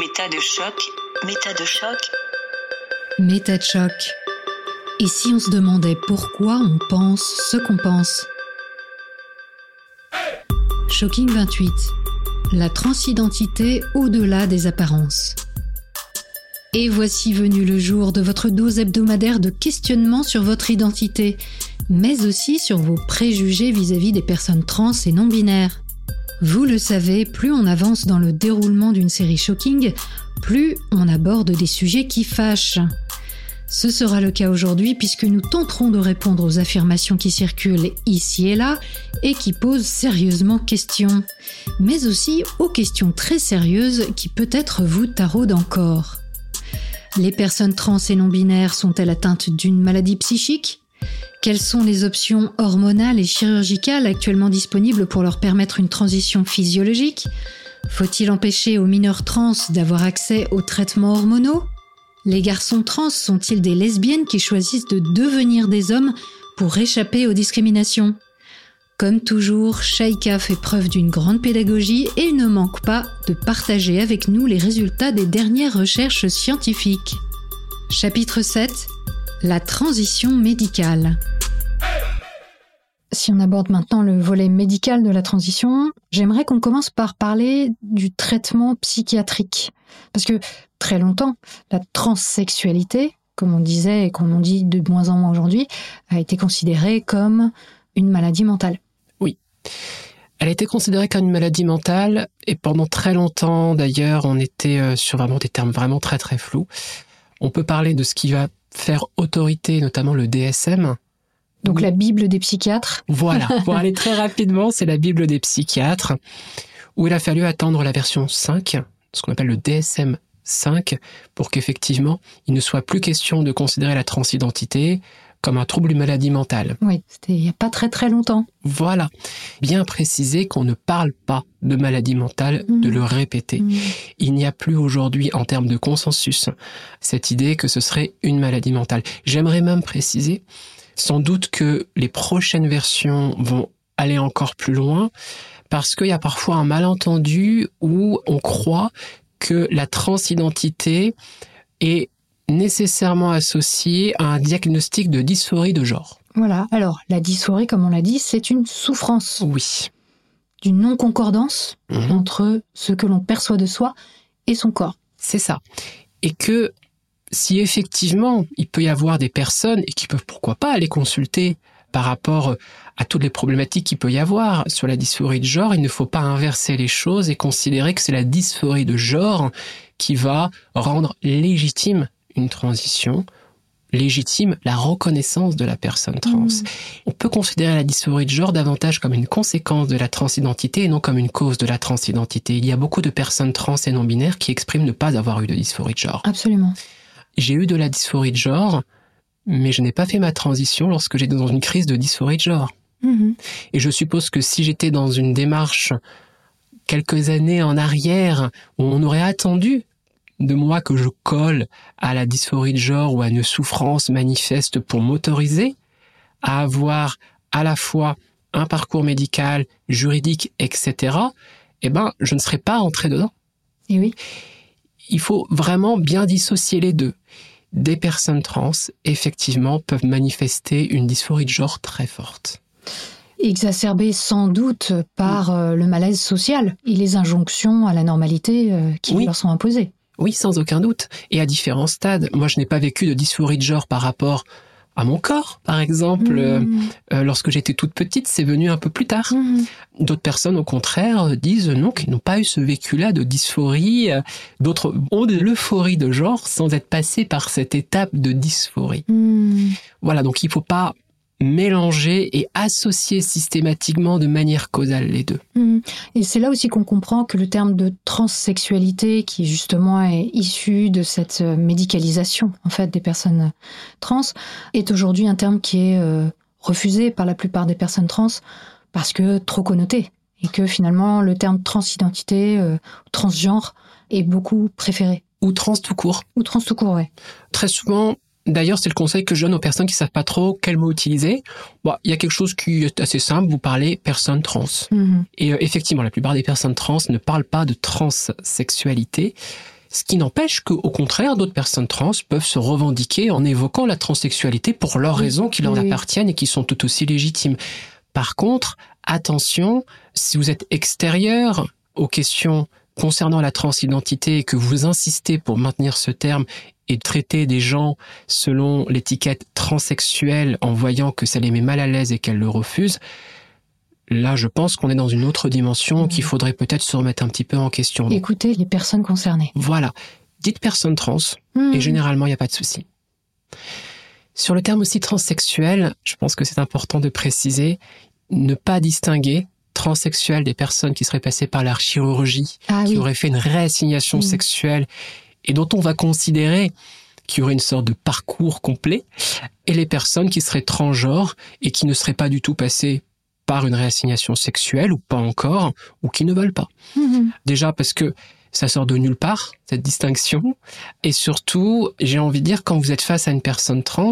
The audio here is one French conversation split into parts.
Méta de choc. Méta de choc. Méta de choc. Et si on se demandait pourquoi on pense ce qu'on pense? Shocking 28. La transidentité au-delà des apparences. Et voici venu le jour de votre dose hebdomadaire de questionnement sur votre identité, mais aussi sur vos préjugés vis-à-vis des personnes trans et non binaires. Vous le savez, plus on avance dans le déroulement d'une série shocking, plus on aborde des sujets qui fâchent. Ce sera le cas aujourd'hui puisque nous tenterons de répondre aux affirmations qui circulent ici et là et qui posent sérieusement question, mais aussi aux questions très sérieuses qui peut-être vous taraudent encore. Les personnes trans et non binaires sont-elles atteintes d'une maladie psychique? Quelles sont les options hormonales et chirurgicales actuellement disponibles pour leur permettre une transition physiologique Faut-il empêcher aux mineurs trans d'avoir accès aux traitements hormonaux Les garçons trans sont-ils des lesbiennes qui choisissent de devenir des hommes pour échapper aux discriminations comme toujours, Shaika fait preuve d'une grande pédagogie et ne manque pas de partager avec nous les résultats des dernières recherches scientifiques. Chapitre 7 La transition médicale. Si on aborde maintenant le volet médical de la transition, j'aimerais qu'on commence par parler du traitement psychiatrique. Parce que très longtemps, la transsexualité, comme on disait et qu'on en dit de moins en moins aujourd'hui, a été considérée comme une maladie mentale. Elle a été considérée comme une maladie mentale et pendant très longtemps d'ailleurs on était euh, sur vraiment des termes vraiment très très flous. On peut parler de ce qui va faire autorité, notamment le DSM. Donc la Bible des psychiatres. Voilà, pour aller très rapidement, c'est la Bible des psychiatres, où il a fallu attendre la version 5, ce qu'on appelle le DSM 5, pour qu'effectivement il ne soit plus question de considérer la transidentité comme un trouble, une maladie mentale. Oui, c'était il n'y a pas très très longtemps. Voilà. Bien préciser qu'on ne parle pas de maladie mentale, de le répéter. Mmh. Il n'y a plus aujourd'hui, en termes de consensus, cette idée que ce serait une maladie mentale. J'aimerais même préciser, sans doute que les prochaines versions vont aller encore plus loin, parce qu'il y a parfois un malentendu où on croit que la transidentité est nécessairement associé à un diagnostic de dysphorie de genre. Voilà. Alors, la dysphorie, comme on l'a dit, c'est une souffrance Oui. d'une non-concordance Mhm. entre ce que l'on perçoit de soi et son corps. C'est ça. Et que si effectivement il peut y avoir des personnes et qui peuvent pourquoi pas aller consulter par rapport à toutes les problématiques qu'il peut y avoir sur la dysphorie de genre, il ne faut pas inverser les choses et considérer que c'est la dysphorie de genre qui va rendre légitime une transition, légitime la reconnaissance de la personne trans. Mmh. On peut considérer la dysphorie de genre davantage comme une conséquence de la transidentité et non comme une cause de la transidentité. Il y a beaucoup de personnes trans et non binaires qui expriment ne pas avoir eu de dysphorie de genre. Absolument. J'ai eu de la dysphorie de genre, mais je n'ai pas fait ma transition lorsque j'étais dans une crise de dysphorie de genre. Mhm. Et je suppose que si j'étais dans une démarche quelques années en arrière, où on aurait attendu de moi que je colle à la dysphorie de genre ou à une souffrance manifeste pour m'autoriser à avoir à la fois un parcours médical, juridique, etc., eh ben, je ne serais pas entré dedans. Et oui. Il faut vraiment bien dissocier les deux. Des personnes trans, effectivement, peuvent manifester une dysphorie de genre très forte. Exacerbé sans doute par euh, le malaise social et les injonctions à la normalité euh, qui Oui. leur sont imposées. Oui, sans aucun doute. Et à différents stades. Moi, je n'ai pas vécu de dysphorie de genre par rapport à mon corps, par exemple. Euh, Mhm. euh, lorsque j'étais toute petite, c'est venu un peu plus tard. Mhm. D'autres personnes, au contraire, euh, disent non, qu'ils n'ont pas eu ce vécu-là de dysphorie. Euh, D'autres ont de l'euphorie de genre sans être passés par cette étape de dysphorie. Mhm. Voilà, donc il ne faut pas mélanger et associer systématiquement de manière causale les deux. Mhm. Et c'est là aussi qu'on comprend que le terme de transsexualité, qui justement est issu de cette euh, médicalisation en fait des personnes trans, est aujourd'hui un terme qui est euh, refusé par la plupart des personnes trans parce que trop connoté et que finalement le terme transidentité, euh, transgenre est beaucoup préféré Ou trans tout court. ou trans tout court, ouais. Très souvent, d'ailleurs, c'est le conseil que je donne aux personnes qui savent pas trop quel mot utiliser. Bon, il y a quelque chose qui est assez simple, vous parlez personne trans. Mhm. Et euh, effectivement, la plupart des personnes trans ne parlent pas de transsexualité. Ce qui n'empêche qu'au contraire, d'autres personnes trans peuvent se revendiquer en évoquant la transsexualité pour leurs raisons qui leur oui. appartiennent et qui sont tout aussi légitimes. Par contre, attention, si vous êtes extérieur aux questions concernant la transidentité et que vous insistez pour maintenir ce terme et traiter des gens selon l'étiquette transsexuelle en voyant que ça les met mal à l'aise et qu'elles le refusent, là je pense qu'on est dans une autre dimension qu'il faudrait peut-être se remettre un petit peu en question. Écoutez les personnes concernées. voilà, dites personne trans, Hmm. et généralement, il n'y a pas de souci. Sur le terme aussi transsexuel, je pense que c'est important de préciser, ne pas distinguer transsexuel des personnes qui seraient passées par la chirurgie, Ah qui oui. auraient fait une réassignation Mm. sexuelle et dont on va considérer qu'il y aurait une sorte de parcours complet, et les personnes qui seraient transgenres et qui ne seraient pas du tout passées par une réassignation sexuelle ou pas encore, ou qui ne veulent pas. Mhm. Déjà parce que ça sort de nulle part, cette distinction. Et surtout, j'ai envie de dire, quand vous êtes face à une personne trans,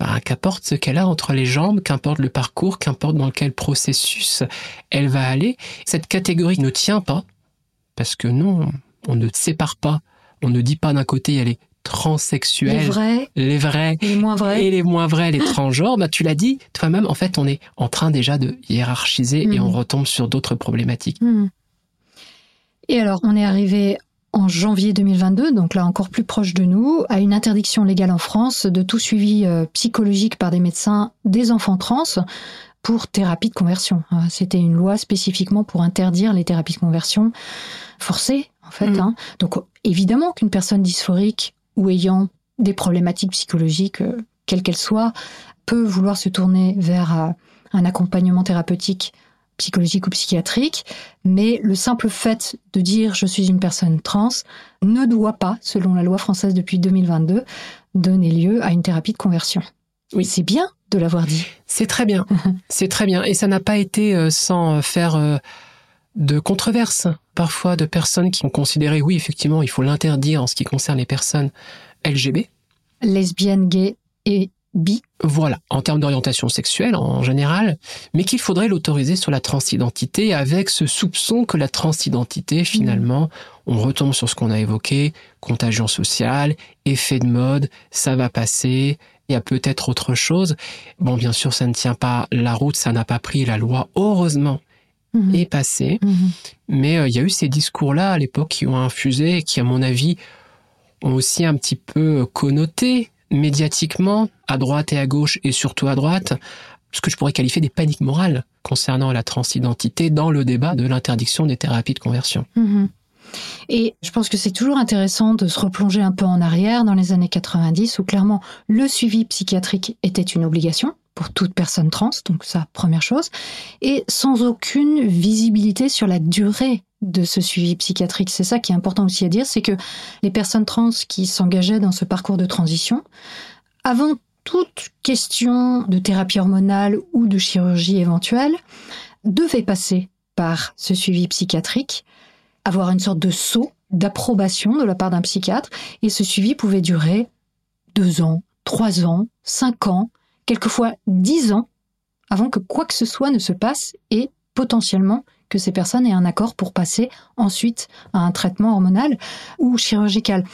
bah, qu'importe ce qu'elle a entre les jambes, qu'importe le parcours, qu'importe dans quel processus elle va aller, cette catégorie ne tient pas. Parce que non, on ne sépare pas. On ne dit pas d'un côté, elle est transsexuelle, Les vrais les vrais, les moins vrais. et les moins vrais, les transgenres, bah, tu l'as dit toi-même, en fait, on est en train déjà de hiérarchiser et Mhm. on retombe sur d'autres problématiques. Hmm. Et alors, on est arrivé en janvier 2022, donc là encore plus proche de nous, à une interdiction légale en France de tout suivi euh, psychologique par des médecins des enfants trans pour thérapie de conversion. Euh, C'était une loi spécifiquement pour interdire les thérapies de conversion forcées, en fait. Mhm. hein. Donc évidemment qu'une personne dysphorique ou ayant des problématiques psychologiques, euh, quelles qu'elles soient, peut vouloir se tourner vers un accompagnement thérapeutique psychologique ou psychiatrique, mais le simple fait de dire je suis une personne trans ne doit pas, selon la loi française depuis 2022, donner lieu à une thérapie de conversion. Oui. C'est bien de l'avoir dit. C'est très bien. C'est très bien. Et ça n'a pas été euh, sans faire euh, de controverses, parfois de personnes qui ont considéré, oui, effectivement, il faut l'interdire en ce qui concerne les personnes LGB. Lesbienne, gay et bi. Voilà, en termes d'orientation sexuelle en général, mais qu'il faudrait l'autoriser sur la transidentité avec ce soupçon que la transidentité, finalement, on retombe sur ce qu'on a évoqué, contagion sociale, effet de mode, ça va passer, il y a peut-être autre chose. Bon, bien sûr, ça ne tient pas la route, ça n'a pas pris la loi, heureusement, Mhm. est passée. Mhm. Mais euh, il y a eu ces discours-là à l'époque qui ont infusé et qui, à mon avis, ont aussi un petit peu connoté médiatiquement, à droite et à gauche, et surtout à droite, ce que je pourrais qualifier des paniques morales concernant la transidentité dans le débat de l'interdiction des thérapies de conversion. Mhm. Et je pense que c'est toujours intéressant de se replonger un peu en arrière dans les années 90 où clairement le suivi psychiatrique était une obligation pour toute personne trans, donc ça, première chose, et sans aucune visibilité sur la durée de ce suivi psychiatrique. C'est ça qui est important aussi à dire, c'est que les personnes trans qui s'engageaient dans ce parcours de transition, avant toute question de thérapie hormonale ou de chirurgie éventuelle, devaient passer par ce suivi psychiatrique avoir une sorte de saut d'approbation de la part d'un psychiatre, et ce suivi pouvait durer deux ans, trois ans, cinq ans, quelquefois dix ans, avant que quoi que ce soit ne se passe, et potentiellement que ces personnes aient un accord pour passer ensuite à un traitement hormonal ou chirurgical.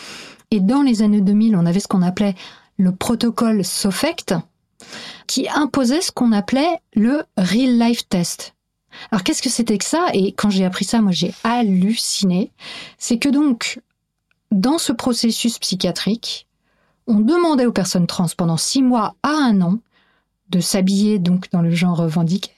Et dans les années 2000, on avait ce qu'on appelait le protocole SOFECT, qui imposait ce qu'on appelait le Real Life Test. Alors qu'est-ce que c'était que ça? Et quand j'ai appris ça, moi j'ai halluciné. C'est que donc, dans ce processus psychiatrique, on demandait aux personnes trans pendant six mois à un an de s'habiller donc dans le genre revendiqué,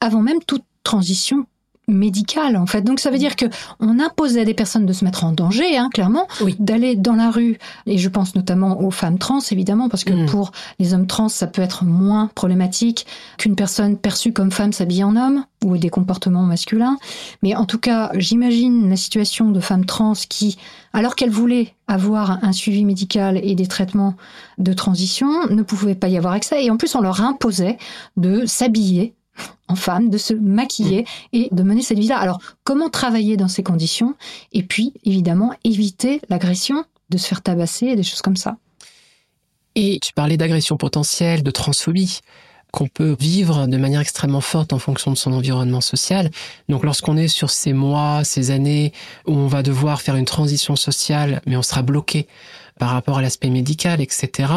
avant même toute transition médicale en fait. Donc ça veut dire que on imposait à des personnes de se mettre en danger, hein, clairement, Oui. d'aller dans la rue. Et je pense notamment aux femmes trans, évidemment, parce que Mm. pour les hommes trans, ça peut être moins problématique qu'une personne perçue comme femme s'habille en homme ou des comportements masculins. Mais en tout cas, j'imagine la situation de femmes trans qui, alors qu'elles voulaient avoir un suivi médical et des traitements de transition, ne pouvaient pas y avoir accès. Et en plus, on leur imposait de s'habiller en femme, de se maquiller et de mener cette vie-là. Alors, comment travailler dans ces conditions? Et puis, évidemment, éviter l'agression, de se faire tabasser et des choses comme ça. Et tu parlais d'agression potentielle, de transphobie. qu'on peut vivre de manière extrêmement forte en fonction de son environnement social. Donc lorsqu'on est sur ces mois, ces années où on va devoir faire une transition sociale, mais on sera bloqué par rapport à l'aspect médical, etc.,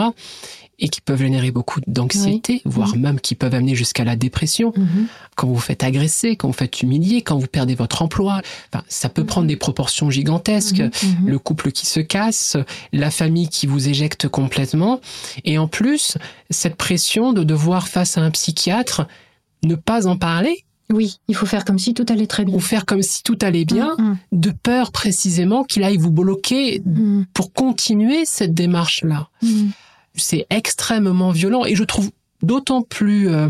et qui peuvent générer beaucoup d'anxiété, voire même qui peuvent amener jusqu'à la dépression. Mhm. Quand vous faites agresser, quand vous faites humilier, quand vous perdez votre emploi, enfin, ça peut prendre des proportions gigantesques. Mhm. Mhm. Le couple qui se casse, la famille qui vous éjecte complètement, et en plus, cette pression de devoir face à un psychiatre ne pas en parler Oui, il faut faire comme si tout allait très bien. ou faire comme si tout allait bien, de peur précisément qu'il aille vous bloquer pour continuer cette démarche-là. C'est extrêmement violent et je trouve d'autant plus euh,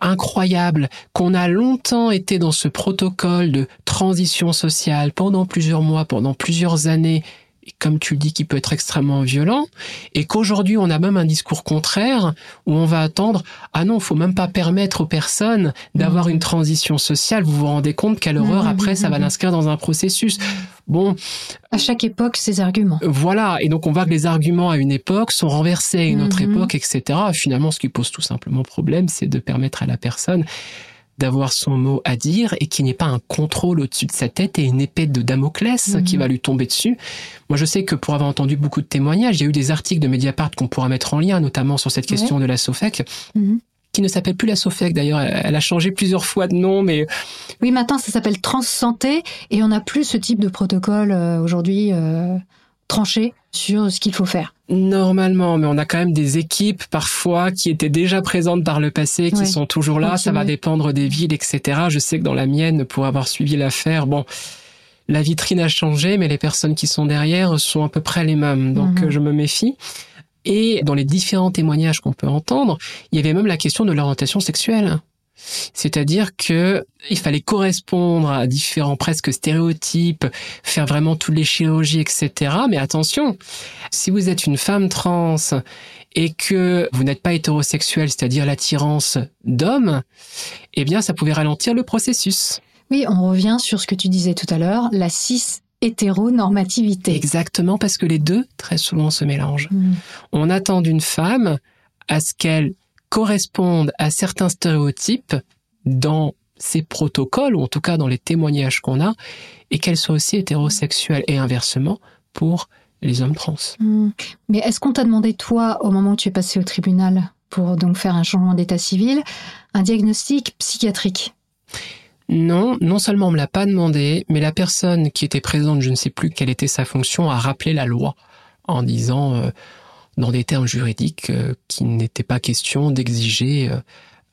incroyable qu'on a longtemps été dans ce protocole de transition sociale pendant plusieurs mois, pendant plusieurs années, comme tu le dis, qui peut être extrêmement violent, et qu'aujourd'hui on a même un discours contraire où on va attendre ah non, faut même pas permettre aux personnes d'avoir Mhm. une transition sociale. Vous vous rendez compte quelle horreur Mhm, après ça va mhm. l'inscrire dans un processus. Bon, À chaque époque, ses arguments. voilà, et donc on voit que les arguments à une époque sont renversés à une autre époque, etc. Finalement, ce qui pose tout simplement problème, c'est de permettre à la personne d'avoir son mot à dire et qu'il n'y ait pas un contrôle au-dessus de sa tête et une épée de Damoclès Mhm. qui va lui tomber dessus. Moi, je sais que pour avoir entendu beaucoup de témoignages, il y a eu des articles de Mediapart qu'on pourra mettre en lien, notamment sur cette question de la SOFEC, Mhm. qui ne s'appelle plus la SOFEC d'ailleurs, elle a changé plusieurs fois de nom, mais Oui, maintenant, ça s'appelle Transsanté et on n'a plus ce type de protocole euh, aujourd'hui euh, tranché sur ce qu'il faut faire. Normalement, mais on a quand même des équipes parfois qui étaient déjà présentes par le passé, qui Ouais. sont toujours là. Ça va dépendre des villes, etc. Je sais que dans la mienne, pour avoir suivi l'affaire, bon, la vitrine a changé, mais les personnes qui sont derrière sont à peu près les mêmes. Donc, Mhm. je me méfie. Et dans les différents témoignages qu'on peut entendre, il y avait même la question de l'orientation sexuelle. C'est-à-dire que il fallait correspondre à différents presque stéréotypes, faire vraiment toutes les chirurgies, etc. Mais attention, si vous êtes une femme trans et que vous n'êtes pas hétérosexuel, c'est-à-dire l'attirance d'hommes, eh bien, ça pouvait ralentir le processus. Oui, on revient sur ce que tu disais tout à l'heure, la cis hétéronormativité. Exactement, parce que les deux, très souvent, se mélangent. Mhm. On attend d'une femme à ce qu'elle corresponde à certains stéréotypes dans ses protocoles, ou en tout cas dans les témoignages qu'on a, et qu'elle soit aussi hétérosexuelle, et inversement pour les hommes trans. Mhm. Mais est-ce qu'on t'a demandé, toi, au moment où tu es passé au tribunal, pour donc faire un changement d'état civil, un diagnostic psychiatrique? Non, non seulement on me l'a pas demandé, mais la personne qui était présente, je ne sais plus quelle était sa fonction, a rappelé la loi en disant, euh, dans des termes juridiques, euh, qu'il n'était pas question d'exiger euh,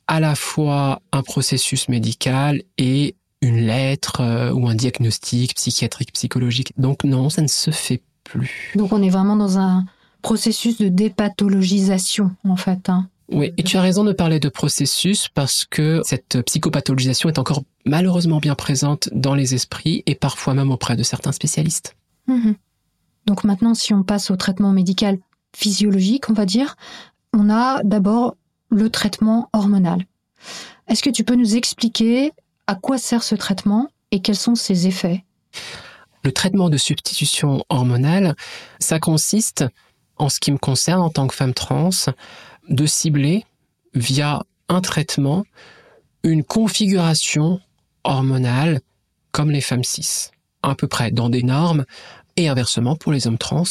à la fois un processus médical et une lettre euh, ou un diagnostic psychiatrique, psychologique. Donc non, ça ne se fait plus. Donc on est vraiment dans un processus de dépathologisation, en fait. hein. Oui, et tu as raison de parler de processus parce que cette psychopathologisation est encore malheureusement bien présente dans les esprits et parfois même auprès de certains spécialistes. Mhm. Donc maintenant, si on passe au traitement médical physiologique, on va dire, on a d'abord le traitement hormonal. Est-ce que tu peux nous expliquer à quoi sert ce traitement et quels sont ses effets? Le traitement de substitution hormonale, ça consiste, en ce qui me concerne en tant que femme trans, de cibler via un traitement une configuration hormonale comme les femmes cis, à peu près dans des normes, et inversement pour les hommes trans,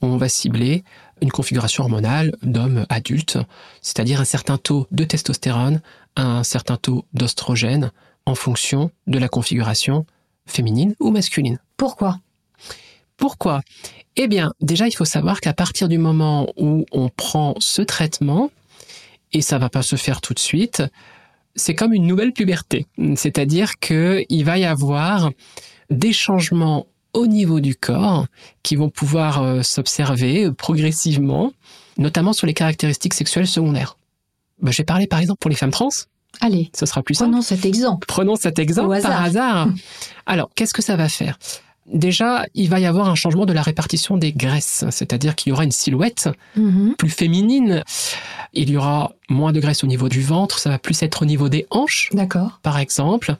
on va cibler une configuration hormonale d'hommes adultes, c'est-à-dire un certain taux de testostérone, un certain taux d'ostrogène, en fonction de la configuration féminine ou masculine. Pourquoi? Pourquoi? Eh bien, déjà, il faut savoir qu'à partir du moment où on prend ce traitement, et ça va pas se faire tout de suite, c'est comme une nouvelle puberté. C'est-à-dire qu'il va y avoir des changements au niveau du corps qui vont pouvoir euh, s'observer euh, progressivement, notamment sur les caractéristiques sexuelles secondaires. Ben, je vais parler par exemple pour les femmes trans, Allez, ce sera plus simple. prenons cet exemple. Prenons cet exemple Au par hasard. Alors, qu'est-ce que ça va faire? Déjà, il va y avoir un changement de la répartition des graisses, c'est-à-dire qu'il y aura une silhouette Mhm. plus féminine. Il y aura moins de graisse au niveau du ventre, ça va plus être au niveau des hanches, D'accord. par exemple.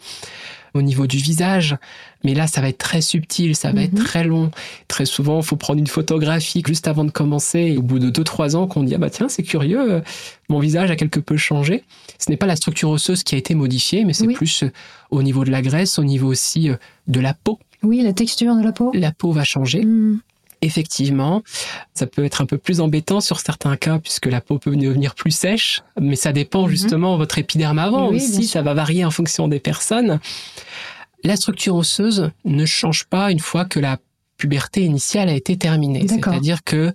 Au niveau du visage. Mais là, ça va être très subtil, ça va être Mhm. très long. Très souvent, il faut prendre une photographie juste avant de commencer. Et au bout de 2-3 ans, qu'on dit, ah bah tiens, c'est curieux, euh, mon visage a quelque peu changé. Ce n'est pas la structure osseuse qui a été modifiée, mais c'est Oui. plus euh, au niveau de la graisse, au niveau aussi euh, de la peau. Oui, la texture de la peau. La peau va changer. Mm. Effectivement, ça peut être un peu plus embêtant sur certains cas puisque la peau peut devenir plus sèche, mais ça dépend Mhm. justement de votre épiderme avant Oui, aussi, ça va varier en fonction des personnes. La structure osseuse ne change pas une fois que la puberté initiale a été terminée. C'est-à-dire que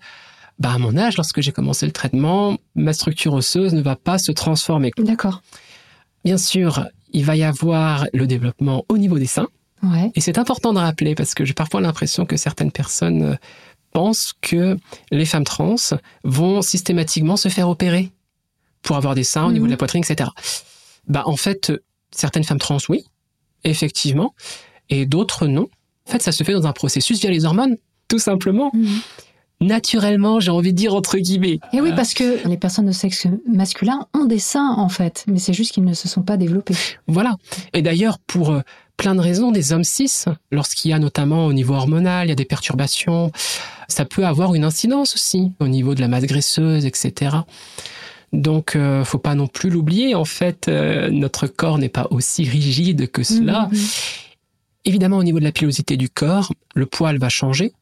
bah, à mon âge, lorsque j'ai commencé le traitement, ma structure osseuse ne va pas se transformer. D'accord. Bien sûr, il va y avoir le développement au niveau des seins. Ouais. Et c'est important de rappeler parce que j'ai parfois l'impression que certaines personnes euh, pensent que les femmes trans vont systématiquement se faire opérer pour avoir des seins au niveau Mhm. de la poitrine, etc. Bah, en fait, euh, certaines femmes trans, oui, effectivement, et d'autres, non. En fait, ça se fait dans un processus via les hormones, tout simplement. Mm. Naturellement, j'ai envie de dire entre guillemets. Et oui, Euh, parce que les personnes de sexe masculin ont des seins, en fait, mais c'est juste qu'ils ne se sont pas développés. Voilà. Et d'ailleurs, pour euh, plein de raisons, des hommes cis, lorsqu'il y a notamment au niveau hormonal, il y a des perturbations, ça peut avoir une incidence aussi au niveau de la masse graisseuse, etc. Donc, euh, faut pas non plus l'oublier. En fait, euh, notre corps n'est pas aussi rigide que cela. Mhm. Évidemment, au niveau de la pilosité du corps, le poil va changer,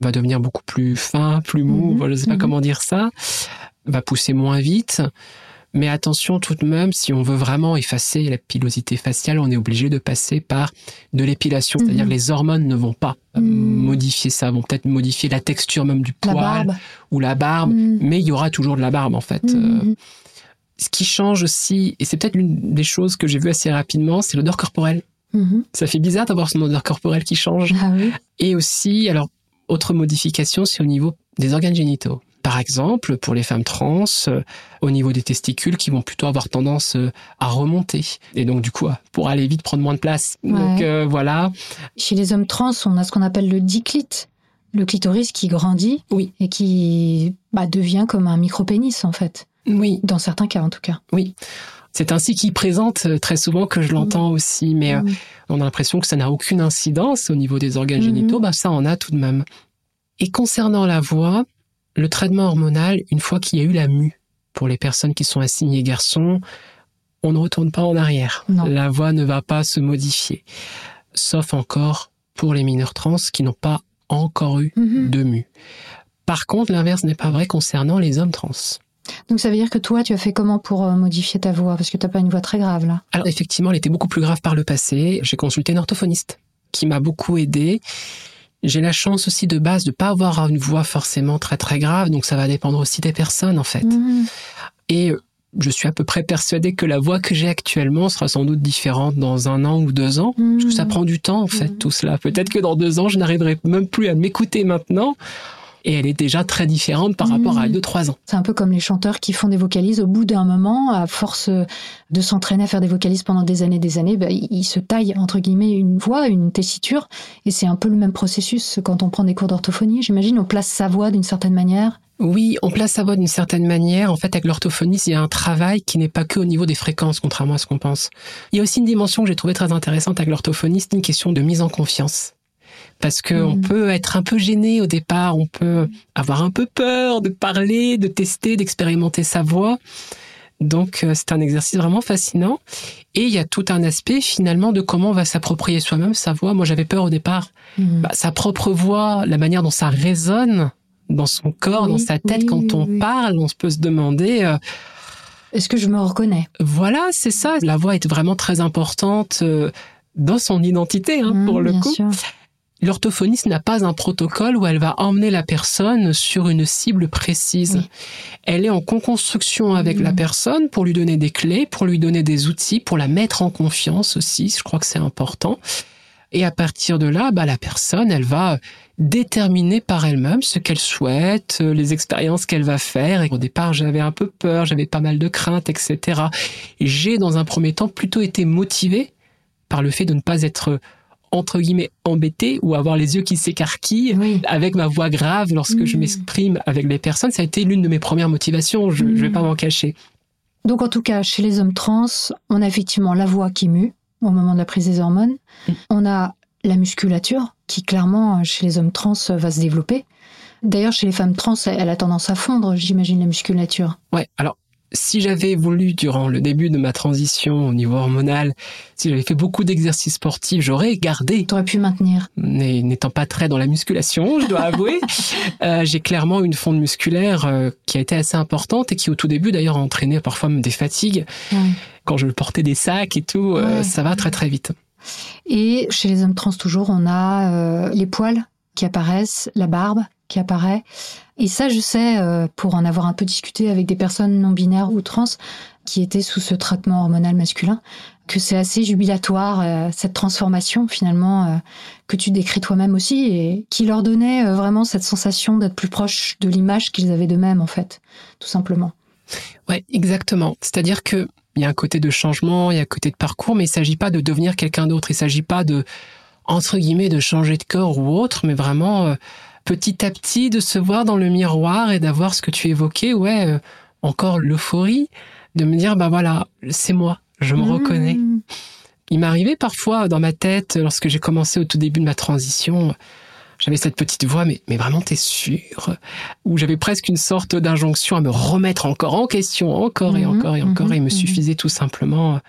va devenir beaucoup plus fin, plus mou, Mhm, je ne sais pas mhm. comment dire ça, va pousser moins vite. Mais attention tout de même, si on veut vraiment effacer la pilosité faciale, on est obligé de passer par de l'épilation. Mhm. C'est-à-dire que les hormones ne vont pas euh, Mhm. modifier ça, vont peut-être modifier la texture même du poil ou la barbe, Mm. mais il y aura toujours de la barbe en fait. Euh, Mhm. ce qui change aussi, et c'est peut-être l'une des choses que j'ai vues assez rapidement, c'est l'odeur corporelle. Mhm. Ça fait bizarre d'avoir son odeur corporelle qui change. Ah oui. Et aussi, alors, autre modification, c'est au niveau des organes génitaux. Par exemple, pour les femmes trans, euh, au niveau des testicules qui vont plutôt avoir tendance euh, à remonter. Et donc, du coup, à- pour aller vite, prendre moins de place. Donc, euh, voilà. Chez les hommes trans, on a ce qu'on appelle le diclite, le clitoris qui grandit Oui. et qui bah, devient comme un micro-pénis, en fait. Oui, Dans certains cas, en tout cas. c'est ainsi qu'il présente euh, très souvent que je l'entends aussi. Mais euh, Mhm. on a l'impression que ça n'a aucune incidence au niveau des organes Mhm. génitaux, bah ça en a tout de même. Et concernant la voix, le traitement hormonal, une fois qu'il y a eu la mue, pour les personnes qui sont assignées garçons, on ne retourne pas en arrière. Non. La voix ne va pas se modifier. Sauf encore pour les mineurs trans qui n'ont pas encore eu Mhm. de mue. Par contre, l'inverse n'est pas vrai concernant les hommes trans. Donc ça veut dire que toi, tu as fait comment pour euh, modifier ta voix Parce que tu n'as pas une voix très grave, là. Alors effectivement, elle était beaucoup plus grave par le passé. J'ai consulté une orthophoniste qui m'a beaucoup aidé. J'ai la chance aussi de base de pas avoir une voix forcément très très grave, donc ça va dépendre aussi des personnes en fait. Mhm. Et euh, je suis à peu près persuadée que la voix que j'ai actuellement sera sans doute différente dans un an ou deux ans. Parce que ça Mhm. prend du temps en fait Mhm. tout cela. Peut-être que dans deux ans, je n'arriverai même plus à m'écouter maintenant. Et elle est déjà très différente par rapport à Mhm. deux trois ans. C'est un peu comme les chanteurs qui font des vocalises. Au bout d'un moment, à force de s'entraîner à faire des vocalises pendant des années, des années, bah, ils ils se taillent entre guillemets une voix, une tessiture. Et c'est un peu le même processus quand on prend des cours d'orthophonie. J'imagine, on place sa voix d'une certaine manière. Oui, on place sa voix d'une certaine manière. En fait, avec l'orthophoniste, il y a un travail qui n'est pas que au niveau des fréquences, contrairement à ce qu'on pense. Il y a aussi une dimension que j'ai trouvée très intéressante avec l'orthophoniste, une question de mise en confiance. Parce que on Mhm. peut être un peu gêné au départ, on peut avoir un peu peur de parler, de tester, d'expérimenter sa voix. Donc, euh, c'est un exercice vraiment fascinant. Et il y a tout un aspect finalement de comment on va s'approprier soi-même sa voix. Moi, j'avais peur au départ Mhm. bah, sa propre voix, la manière dont ça résonne dans son corps, Oui, dans sa tête oui, quand on oui. parle, on peut se demander, euh, Est-ce que je me reconnais? Voilà, c'est ça, la voix est vraiment très importante euh, dans son identité, hein, pour le bien coup. sûr. L'orthophoniste n'a pas un protocole où elle va emmener la personne sur une cible précise. Oui. Elle est en co-construction avec la personne pour lui donner des clés, pour lui donner des outils, pour la mettre en confiance aussi. Je crois que c'est important. Et à partir de là, bah, la personne, elle va déterminer par elle-même ce qu'elle souhaite, euh, les expériences qu'elle va faire. Et au départ, j'avais un peu peur, j'avais pas mal de craintes, etc. J'ai, dans un premier temps, plutôt été motivé par le fait de ne pas être, entre guillemets, embêté ou avoir les yeux qui s'écarquillent Oui. avec ma voix grave lorsque je Mhm. m'exprime avec les personnes. Ça a été l'une de mes premières motivations, je, je vais Mhm. pas m'en cacher. Donc en tout cas, chez les hommes trans, on a effectivement la voix qui mue. au moment de la prise des hormones. On a la musculature qui clairement chez les hommes trans va se développer. D'ailleurs, chez les femmes trans, elle a tendance à fondre, j'imagine, la musculature. Ouais, alors si j'avais voulu, durant le début de ma transition au niveau hormonal, si j'avais fait beaucoup d'exercices sportifs, j'aurais gardé. T'aurais pu maintenir. N'étant pas très dans la musculation, je dois avouer, euh, j'ai clairement une fonte musculaire euh, qui a été assez importante et qui, au tout début, d'ailleurs, a entraîné parfois des fatigues. Ouais. Quand je portais des sacs et tout, euh, ça va très très vite. Et chez les hommes trans, toujours, on a les poils qui apparaissent, la barbe qui apparaît. Et ça, je sais, euh, pour en avoir un peu discuté avec des personnes non binaires ou trans qui étaient sous ce traitement hormonal masculin, que c'est assez jubilatoire, euh, cette transformation finalement euh, que tu décris toi-même aussi, et qui leur donnait vraiment cette sensation d'être plus proche de l'image qu'ils avaient d'eux-mêmes, en fait, tout simplement. Ouais, exactement. C'est-à-dire que il y a un côté de changement, il y a un côté de parcours, mais il s'agit pas de devenir quelqu'un d'autre. Il s'agit pas de, entre guillemets, de changer de corps ou autre, mais vraiment petit à petit de se voir dans le miroir et d'avoir ce que tu évoquais, ouais, euh, encore l'euphorie, de me dire, bah voilà, c'est moi, je me mmh. reconnais. Il m'arrivait parfois dans ma tête, lorsque j'ai commencé au tout début de ma transition, j'avais cette petite voix, mais, mais vraiment, t'es sûr? Où j'avais presque une sorte d'injonction à me remettre encore en question, encore et mmh. encore et encore. et il me mmh. suffisait tout simplement,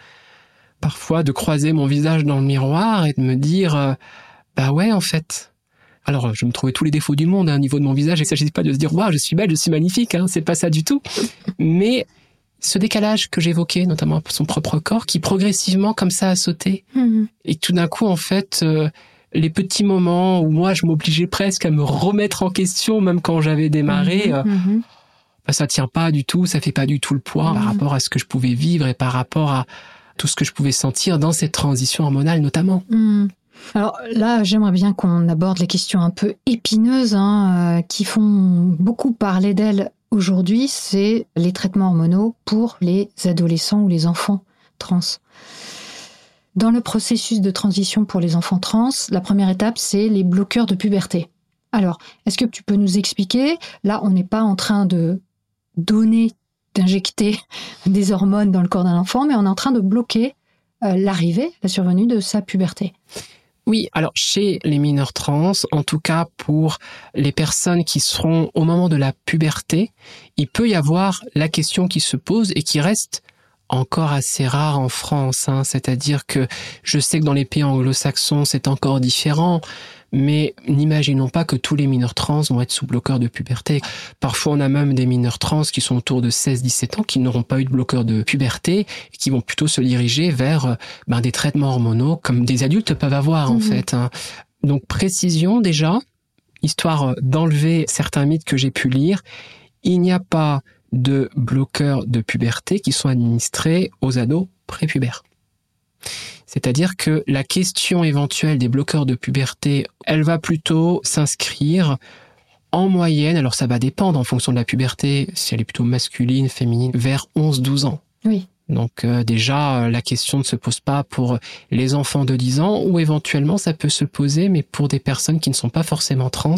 parfois, de croiser mon visage dans le miroir et de me dire, euh, bah ouais, en fait, alors, je me trouvais tous les défauts du monde hein, au niveau de mon visage. Il ne s'agit pas de se dire, waouh, je suis belle, je suis magnifique. Hein, c'est pas ça du tout. Mais ce décalage que j'évoquais, notamment pour son propre corps, qui progressivement, comme ça, a sauté. Mm-hmm. Et tout d'un coup, en fait, euh, les petits moments où moi, je m'obligeais presque à me remettre en question, même quand j'avais démarré, mm-hmm. Euh, mm-hmm. bah, ça tient pas du tout, ça fait pas du tout le poids par rapport à ce que je pouvais vivre et par rapport à tout ce que je pouvais sentir dans cette transition hormonale, notamment. Alors là, j'aimerais bien qu'on aborde les questions un peu épineuses hein, euh, qui font beaucoup parler d'elles aujourd'hui, c'est les traitements hormonaux pour les adolescents ou les enfants trans. Dans le processus de transition pour les enfants trans, la première étape, c'est les bloqueurs de puberté. Alors, est-ce que tu peux nous expliquer? Là, on n'est pas en train de donner, d'injecter des hormones dans le corps d'un enfant, mais on est en train de bloquer euh, l'arrivée, la survenue de sa puberté. Oui, alors chez les mineurs trans, en tout cas pour les personnes qui seront au moment de la puberté, il peut y avoir la question qui se pose et qui reste encore assez rare en France. Hein. C'est-à-dire que je sais que dans les pays anglo-saxons, c'est encore différent. Mais n'imaginons pas que tous les mineurs trans vont être sous bloqueur de puberté. Parfois, on a même des mineurs trans qui sont autour de 16-17 ans, qui n'auront pas eu de bloqueur de puberté, et qui vont plutôt se diriger vers euh, ben, des traitements hormonaux comme des adultes peuvent avoir en mhm. fait. Hein. Donc précision déjà, histoire euh, d'enlever certains mythes que j'ai pu lire, il n'y a pas de bloqueurs de puberté qui sont administrés aux ados prépubères. C'est-à-dire que la question éventuelle des bloqueurs de puberté, elle va plutôt s'inscrire en moyenne, alors ça va dépendre en fonction de la puberté, si elle est plutôt masculine, féminine, vers 11-12 ans. Oui. Donc euh, déjà, euh, la question ne se pose pas pour les enfants de 10 ans, ou éventuellement ça peut se poser, mais pour des personnes qui ne sont pas forcément trans,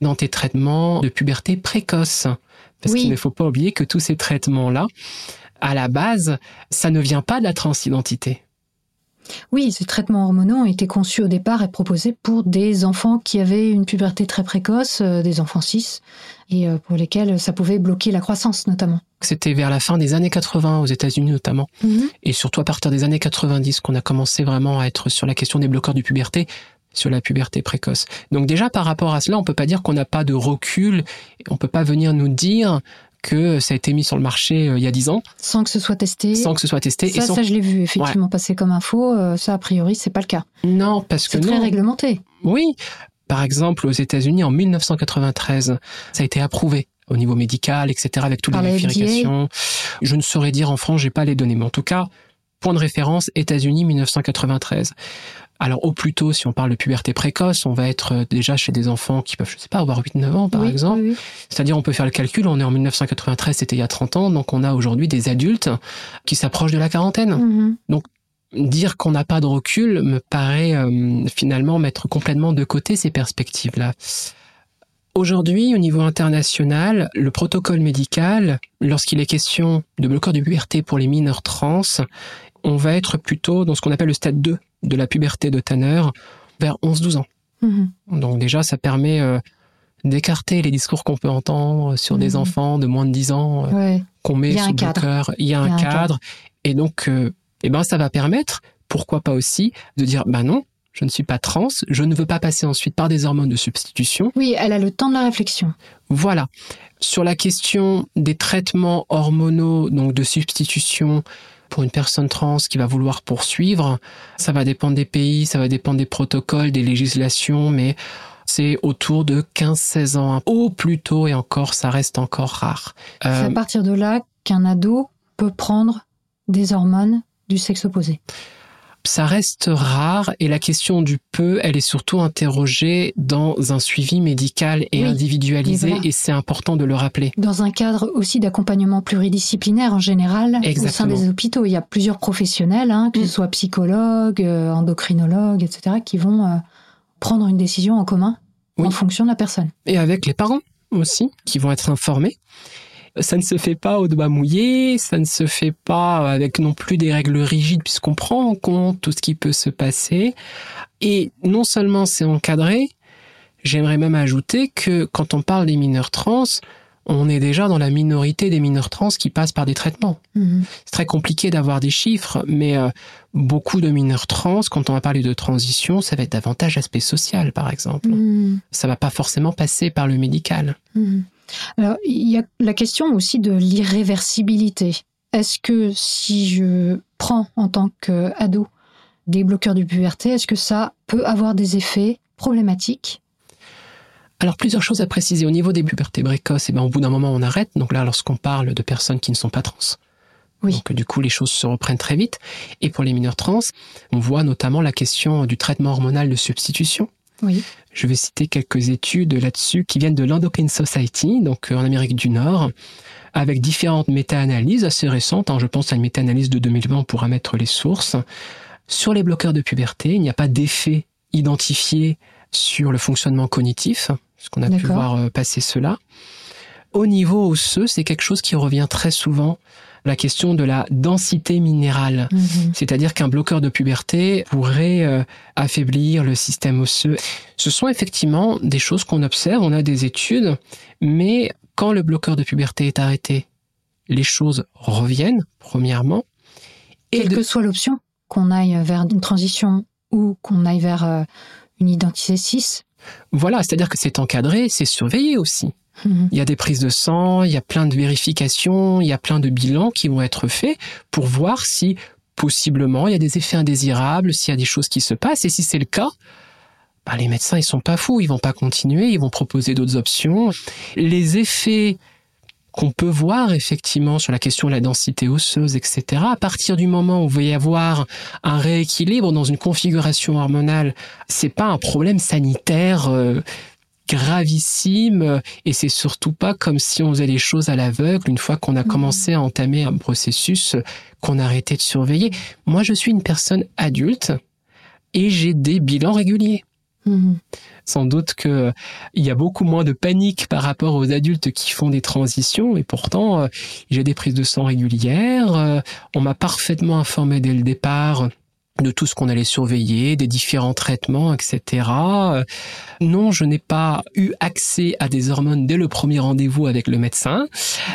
dans tes traitements de puberté précoce. Parce qu'il ne faut pas oublier que tous ces traitements-là, à la base, ça ne vient pas de la transidentité. Oui, ces traitements hormonaux ont été conçus au départ et proposés pour des enfants qui avaient une puberté très précoce, euh, des enfants cis, et euh, pour lesquels ça pouvait bloquer la croissance notamment. C'était vers la fin des années 80 aux États-Unis notamment, mhm. et surtout à partir des années 90 qu'on a commencé vraiment à être sur la question des bloqueurs de puberté sur la puberté précoce. Donc déjà par rapport à cela, on peut pas dire qu'on n'a pas de recul, on peut pas venir nous dire que ça a été mis sur le marché euh, il y a 10 ans. Sans que ce soit testé. Sans que ce soit testé. Ça, ça je l'ai vu effectivement passer comme info. Euh, ça, a priori, c'est pas le cas. Non, parce que. C'est très réglementé. Oui. Par exemple, aux États-Unis, en 1993, ça a été approuvé au niveau médical, etc., avec toutes les vérifications. Je ne saurais dire en France, j'ai pas les données, mais en tout cas, point de référence, États-Unis 1993. Alors au plus tôt, si on parle de puberté précoce, on va être euh, déjà chez des enfants qui peuvent, je sais pas, avoir 8-9 ans par exemple. C'est-à-dire on peut faire le calcul, on est en 1993, c'était il y a 30 ans, donc on a aujourd'hui des adultes qui s'approchent de la quarantaine. Mm-hmm. Donc dire qu'on n'a pas de recul me paraît euh, finalement mettre complètement de côté ces perspectives-là. Aujourd'hui, au niveau international, le protocole médical, lorsqu'il est question de bloqueur de puberté pour les mineurs trans, on va être plutôt dans ce qu'on appelle le stade 2 de la puberté de Tanner, vers 11-12 ans. Mhm. Donc déjà, ça permet euh, d'écarter les discours qu'on peut entendre sur des Mhm. enfants de moins de 10 ans euh, Ouais. qu'on met Il y a sous un cadre. bloqueur. Il y a un cadre. Et donc, euh, eh ben, ça va permettre, pourquoi pas aussi, de dire, bah non, je ne suis pas trans, je ne veux pas passer ensuite par des hormones de substitution. Oui, elle a le temps de la réflexion. Voilà. Sur la question des traitements hormonaux, donc de substitution pour une personne trans qui va vouloir poursuivre, ça va dépendre des pays, ça va dépendre des protocoles, des législations, mais c'est autour de 15-16 ans. Au plus tôt, et encore, ça reste encore rare. C'est Euh, à partir de là qu'un ado peut prendre des hormones du sexe opposé. Ça reste rare et la question du peu, elle est surtout interrogée dans un suivi médical et Oui. individualisé Et voilà. et c'est important de le rappeler. Dans un cadre aussi d'accompagnement pluridisciplinaire en général, au sein des hôpitaux, il y a plusieurs professionnels, hein, que Mm. ce soit psychologues, euh, endocrinologues, etc., qui vont euh, prendre une décision en commun en fonction de la personne. et avec les parents aussi, qui vont être informés. Ça ne se fait pas au doigt mouillé, ça ne se fait pas avec non plus des règles rigides puisqu'on prend en compte tout ce qui peut se passer. Et non seulement c'est encadré, j'aimerais même ajouter que quand on parle des mineurs trans, on est déjà dans la minorité des mineurs trans qui passent par des traitements. Mhm. C'est très compliqué d'avoir des chiffres, mais euh, beaucoup de mineurs trans, quand on va parler de transition, ça va être davantage aspect social, par exemple. Mhm. Ça va pas forcément passer par le médical. Mhm. Alors, il y a la question aussi de l'irréversibilité. Est-ce que si je prends en tant qu'ado des bloqueurs de puberté, est-ce que ça peut avoir des effets problématiques? Alors plusieurs choses à préciser au niveau des pubertés précoces. Et ben au bout d'un moment on arrête. Donc là lorsqu'on parle de personnes qui ne sont pas trans. Oui. Donc du coup les choses se reprennent très vite. Et pour les mineurs trans, on voit notamment la question du traitement hormonal de substitution. Oui. Je vais citer quelques études là-dessus qui viennent de l'Endocrine Society, donc euh, en Amérique du Nord, avec différentes méta-analyses assez récentes. hein. je pense à une méta-analyse de 2020, on pourra mettre les sources. Sur les bloqueurs de puberté, il n'y a pas d'effet identifié sur le fonctionnement cognitif, parce qu'on a pu voir euh, passer cela. Au niveau osseux, c'est quelque chose qui revient très souvent, la question de la densité minérale. Mhm. C'est-à-dire qu'un bloqueur de puberté pourrait euh, affaiblir le système osseux. Ce sont effectivement des choses qu'on observe, on a des études, mais quand le bloqueur de puberté est arrêté, les choses reviennent, premièrement. Et Quelle de- que soit l'option, qu'on aille vers une transition ou qu'on aille vers euh, une identité cis. voilà, c'est-à-dire que c'est encadré, c'est surveillé aussi. Mhm. Il y a des prises de sang, il y a plein de vérifications, il y a plein de bilans qui vont être faits pour voir si possiblement il y a des effets indésirables, s'il y a des choses qui se passent. Et si c'est le cas, bah, les médecins ils sont pas fous, ils vont pas continuer, ils vont proposer d'autres options. Les effets qu'on peut voir effectivement sur la question de la densité osseuse, etc. À partir du moment où il va y avoir un rééquilibre dans une configuration hormonale, c'est pas un problème sanitaire euh, gravissime euh, et c'est surtout pas comme si on faisait les choses à l'aveugle une fois qu'on a Mhm. commencé à entamer un processus euh, qu'on a arrêté de surveiller. Moi, je suis une personne adulte et j'ai des bilans réguliers. Mhm. Sans doute que euh, il y a beaucoup moins de panique par rapport aux adultes qui font des transitions et pourtant j'ai des prises de sang régulières. On m'a parfaitement informé dès le départ de tout ce qu'on allait surveiller, des différents traitements, etc. Euh, Non, je n'ai pas eu accès à des hormones dès le premier rendez-vous avec le médecin.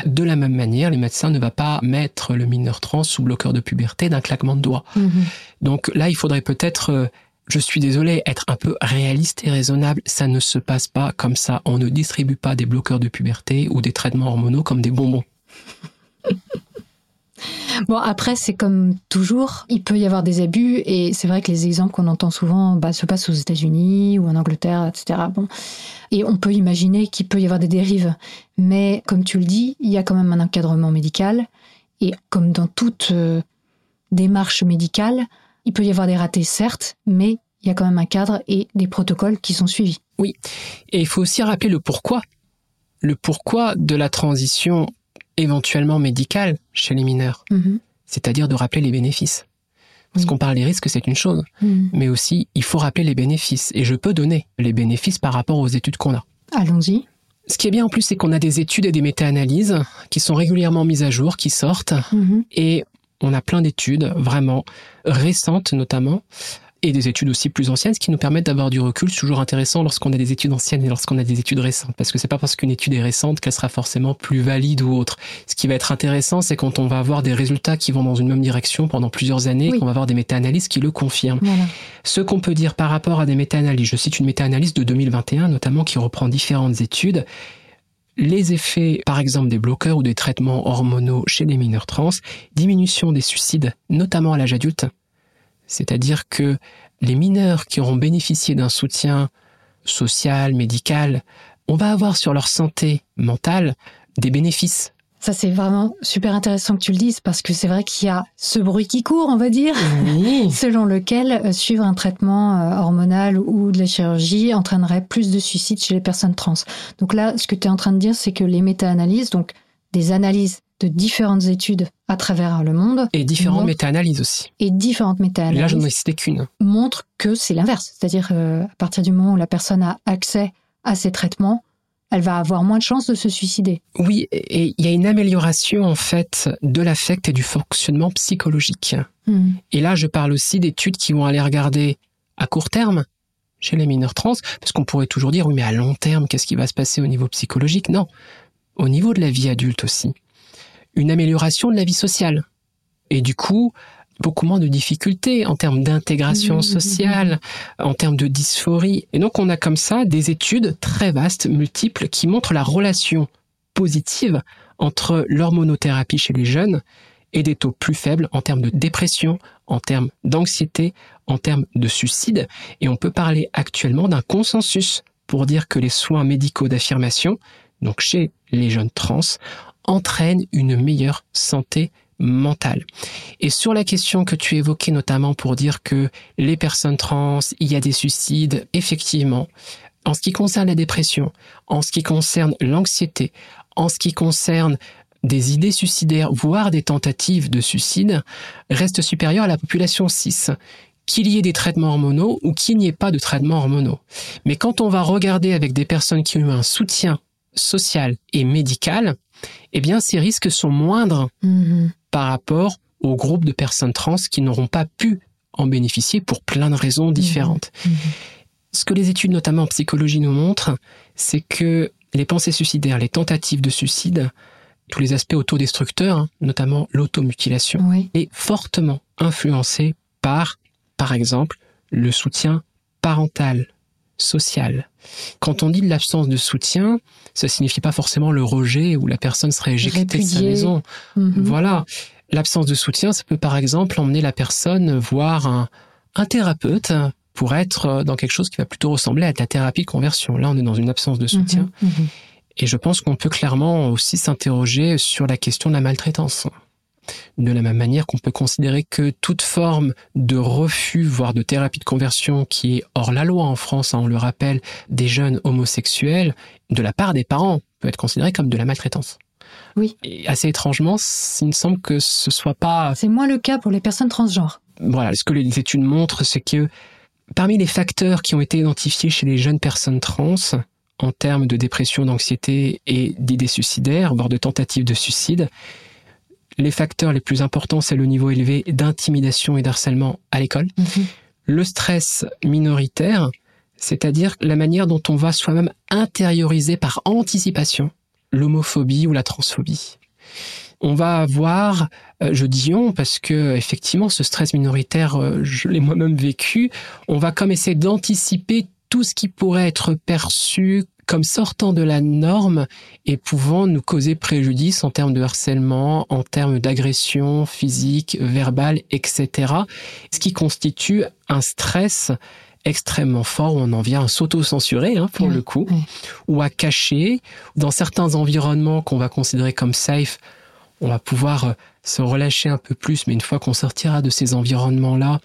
De la même manière, le médecin ne va pas mettre le mineur trans sous bloqueur de puberté d'un claquement de doigts. Mhm. Donc là, il faudrait peut-être, euh, je suis désolé, être un peu réaliste et raisonnable. Ça ne se passe pas comme ça. On ne distribue pas des bloqueurs de puberté ou des traitements hormonaux comme des bonbons. Bon, après, c'est comme toujours, il peut y avoir des abus, et c'est vrai que les exemples qu'on entend souvent bah, se passent aux États-Unis ou en Angleterre, etc. Bon. Et on peut imaginer qu'il peut y avoir des dérives. Mais comme tu le dis, il y a quand même un encadrement médical, et comme dans toute euh, démarche médicale, il peut y avoir des ratés, certes, mais il y a quand même un cadre et des protocoles qui sont suivis. Et il faut aussi rappeler le pourquoi. Le pourquoi de la transition éventuellement médicale chez les mineurs. Mhm. C'est-à-dire de rappeler les bénéfices. Parce qu'on parle des risques, c'est une chose. Mhm. Mais aussi, il faut rappeler les bénéfices. Et je peux donner les bénéfices par rapport aux études qu'on a. Allons-y. Ce qui est bien en plus, c'est qu'on a des études et des méta-analyses qui sont régulièrement mises à jour, qui sortent. Mhm. Et On a plein d'études, vraiment récentes notamment, et des études aussi plus anciennes, ce qui nous permettent d'avoir du recul. C'est toujours intéressant lorsqu'on a des études anciennes et lorsqu'on a des études récentes, parce que c'est pas parce qu'une étude est récente qu'elle sera forcément plus valide ou autre. Ce qui va être intéressant, c'est quand on va avoir des résultats qui vont dans une même direction pendant plusieurs années, Oui. qu'on va avoir des méta-analyses qui le confirment. Voilà. Ce qu'on peut dire par rapport à des méta-analyses, je cite une méta-analyse de 2021 notamment qui reprend différentes études. Les effets, par exemple, des bloqueurs ou des traitements hormonaux chez les mineurs trans, diminution des suicides, notamment à l'âge adulte. C'est-à-dire que les mineurs qui auront bénéficié d'un soutien social, médical, on va avoir sur leur santé mentale des bénéfices. Ça, c'est vraiment super intéressant que tu le dises parce que c'est vrai qu'il y a ce bruit qui court, on va dire, Oui. selon lequel euh, suivre un traitement euh, hormonal ou de la chirurgie entraînerait plus de suicides chez les personnes trans. Donc là, ce que tu es en train de dire, c'est que les méta-analyses, donc des analyses de différentes études à travers le monde Et différentes méta-analyses aussi. et différentes Là, je méta-analyses n'en ai cité qu'une. montrent que c'est l'inverse. C'est-à-dire euh, à partir du moment où la personne a accès à ces traitements, elle va avoir moins de chances de se suicider. Oui, et il y a une amélioration en fait de l'affect et du fonctionnement psychologique. Hmm. Et là, je parle aussi d'études qui vont aller regarder à court terme chez les mineurs trans, parce qu'on pourrait toujours dire, oui, mais à long terme, qu'est-ce qui va se passer au niveau psychologique? Non, au niveau de la vie adulte aussi. Une amélioration de la vie sociale. Et du coup, beaucoup moins de difficultés en termes d'intégration Mhm. sociale, en termes de dysphorie. Et donc, on a comme ça des études très vastes, multiples, qui montrent la relation positive entre l'hormonothérapie chez les jeunes et des taux plus faibles en termes de dépression, en termes d'anxiété, en termes de suicide. Et on peut parler actuellement d'un consensus pour dire que les soins médicaux d'affirmation, donc chez les jeunes trans, entraînent une meilleure santé mentale. Et sur la question que tu évoquais notamment pour dire que les personnes trans, il y a des suicides, effectivement, en ce qui concerne la dépression, en ce qui concerne l'anxiété, en ce qui concerne des idées suicidaires, voire des tentatives de suicide, reste supérieur à la population 6 qu'il y ait des traitements hormonaux ou qu'il n'y ait pas de traitements hormonaux. Mais quand on va regarder avec des personnes qui ont eu un soutien social et médical, eh bien ces risques sont moindres Mhm. par rapport au groupe de personnes trans qui n'auront pas pu en bénéficier pour plein de raisons différentes. Mhm. Ce que les études, notamment en psychologie, nous montrent, c'est que les pensées suicidaires, les tentatives de suicide, tous les aspects autodestructeurs, hein, notamment l'automutilation, Oui. est fortement influencé par, par exemple, le soutien parental, social. Quand on dit de l'absence de soutien, ça signifie pas forcément le rejet ou la personne serait éjectée de sa maison. Mhm. Voilà. L'absence de soutien, ça peut par exemple emmener la personne voir un, un thérapeute pour être dans quelque chose qui va plutôt ressembler à de la thérapie de conversion. Là, on est dans une absence de soutien. Mhm. Mhm. Et je pense qu'on peut clairement aussi s'interroger sur la question de la maltraitance. De la même manière qu'on peut considérer que toute forme de refus, voire de thérapie de conversion qui est hors la loi en France, hein, on le rappelle, des jeunes homosexuels, de la part des parents, peut être considéré comme de la maltraitance. Oui. Et assez étrangement, il me semble que ce soit pas C'est moins le cas pour les personnes transgenres. voilà, ce que les études montrent, c'est que parmi les facteurs qui ont été identifiés chez les jeunes personnes trans, en termes de dépression, d'anxiété et d'idées suicidaires, voire de tentatives de suicide, les facteurs les plus importants, c'est le niveau élevé d'intimidation et d'harcèlement à l'école, Mhm. le stress minoritaire, c'est-à-dire la manière dont on va soi-même intérioriser par anticipation l'homophobie ou la transphobie. On va avoir, euh, je dis on parce que effectivement ce stress minoritaire, euh, je l'ai moi-même vécu, on va comme essayer d'anticiper tout ce qui pourrait être perçu comme sortant de la norme et pouvant nous causer préjudice en termes de harcèlement, en termes d'agression physique, verbale, etc. Ce qui constitue un stress extrêmement fort où on en vient à s'auto-censurer hein, pour Oui, le coup, oui. ou à cacher. Dans certains environnements qu'on va considérer comme safe, on va pouvoir euh, se relâcher un peu plus, mais une fois qu'on sortira de ces environnements-là,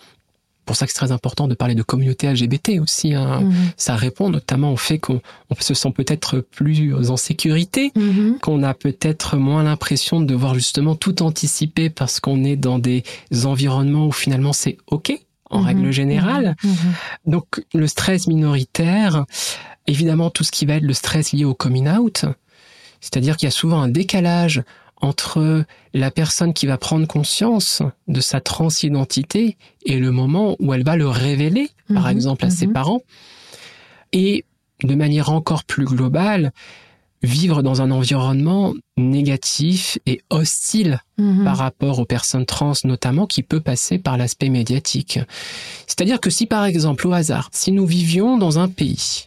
pour ça que c'est très important de parler de communauté LGBT aussi. hein. Mhm. Ça répond notamment au fait qu'on on se sent peut-être plus en sécurité, Mhm. qu'on a peut-être moins l'impression de devoir justement tout anticiper parce qu'on est dans des environnements où finalement c'est OK en Mhm. règle générale. Donc le stress minoritaire, évidemment tout ce qui va être le stress lié au coming out, c'est-à-dire qu'il y a souvent un décalage entre la personne qui va prendre conscience de sa transidentité et le moment où elle va le révéler, par Mhm, exemple à ses mhm. parents, et de manière encore plus globale, vivre dans un environnement négatif et hostile Mhm. par rapport aux personnes trans notamment qui peut passer par l'aspect médiatique. C'est-à-dire que si par exemple au hasard, si nous vivions dans un pays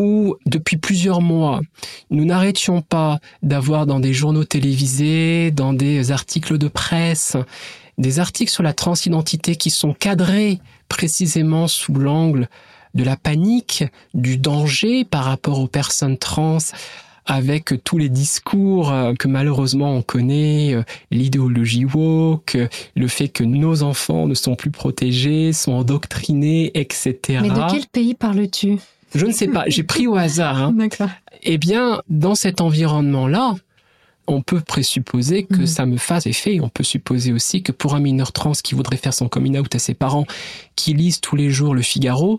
où depuis plusieurs mois, nous n'arrêtions pas d'avoir dans des journaux télévisés, dans des articles de presse, des articles sur la transidentité qui sont cadrés précisément sous l'angle de la panique, du danger par rapport aux personnes trans, avec tous les discours euh, que malheureusement on connaît, euh, l'idéologie woke, euh, le fait que nos enfants ne sont plus protégés, sont endoctrinés, etc. Mais de quel pays parles-tu? Je ne sais pas, j'ai pris au hasard. hein. D'accord. Eh bien, dans cet environnement-là, on peut présupposer que Mhm. ça me fasse effet. On peut supposer aussi que pour un mineur trans qui voudrait faire son coming out à ses parents, qui lisent tous les jours le Figaro,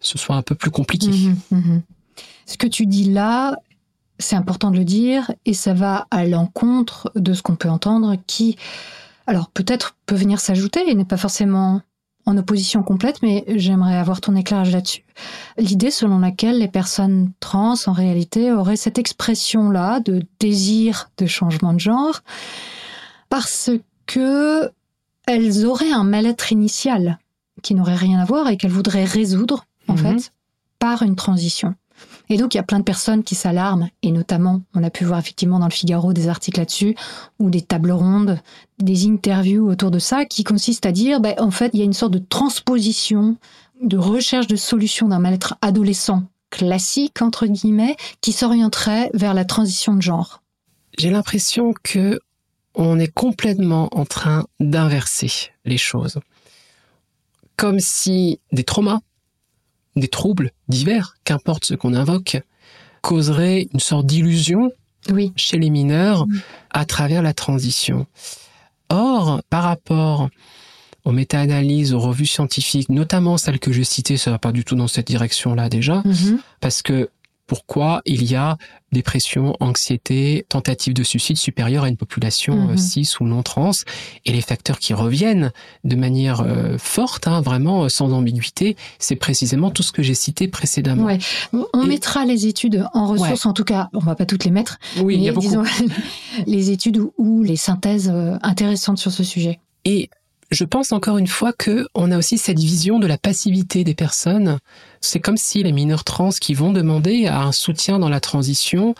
ce soit un peu plus compliqué. Mhm, mhm. Ce que tu dis là, c'est important de le dire, et ça va à l'encontre de ce qu'on peut entendre qui, alors peut-être peut venir s'ajouter et n'est pas forcément en opposition complète, mais j'aimerais avoir ton éclairage là-dessus. L'idée selon laquelle les personnes trans, en réalité, auraient cette expression-là de désir de changement de genre, parce que elles auraient un mal-être initial qui n'aurait rien à voir et qu'elles voudraient résoudre, en Mhm. fait, par une transition. Et donc, il y a plein de personnes qui s'alarment, et notamment, on a pu voir effectivement dans le Figaro des articles là-dessus, ou des tables rondes, des interviews autour de ça, qui consistent à dire, ben, en fait, il y a une sorte de transposition, de recherche de solutions d'un mal-être adolescent classique, entre guillemets, qui s'orienterait vers la transition de genre. J'ai l'impression que on est complètement en train d'inverser les choses. Comme si des traumas, des troubles divers, qu'importe ce qu'on invoque, causeraient une sorte d'illusion Oui. chez les mineurs Mm. à travers la transition. Or, par rapport aux méta-analyses, aux revues scientifiques, notamment celles que je citais, ça va pas du tout dans cette direction-là déjà, Mhm. parce que pourquoi il y a dépression, anxiété, tentative de suicide supérieure à une population Mhm. euh, cis ou non trans, et les facteurs qui reviennent de manière euh, forte, hein, vraiment euh, sans ambiguïté, c'est précisément tout ce que j'ai cité précédemment. Ouais. On Et- mettra les études en ressources, en tout cas, on va pas toutes les mettre, Oui, il y mais a beaucoup. disons les études ou, ou les synthèses intéressantes sur ce sujet. Et je pense encore une fois que on a aussi cette vision de la passivité des personnes. C'est comme si les mineurs trans qui vont demander à un soutien dans la transition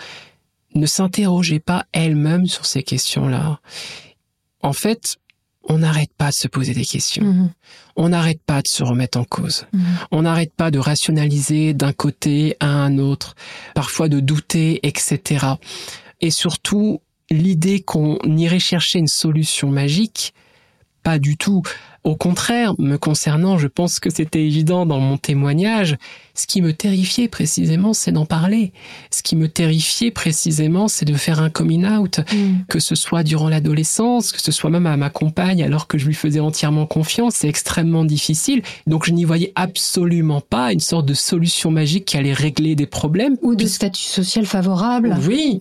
ne s'interrogeaient pas elles-mêmes sur ces questions-là. En fait, on n'arrête pas de se poser des questions. Mhm. On n'arrête pas de se remettre en cause. Mhm. On n'arrête pas de rationaliser d'un côté à un autre, parfois de douter, etc. Et surtout, l'idée qu'on irait chercher une solution magique, pas du tout. Au contraire, me concernant, je pense que c'était évident dans mon témoignage. Ce qui me terrifiait précisément, c'est d'en parler. Ce qui me terrifiait précisément, c'est de faire un coming out Mhm. que ce soit durant l'adolescence, que ce soit même à ma compagne alors que je lui faisais entièrement confiance, c'est extrêmement difficile. Donc je n'y voyais absolument pas une sorte de solution magique qui allait régler des problèmes. Ou de statut social favorable. Oui,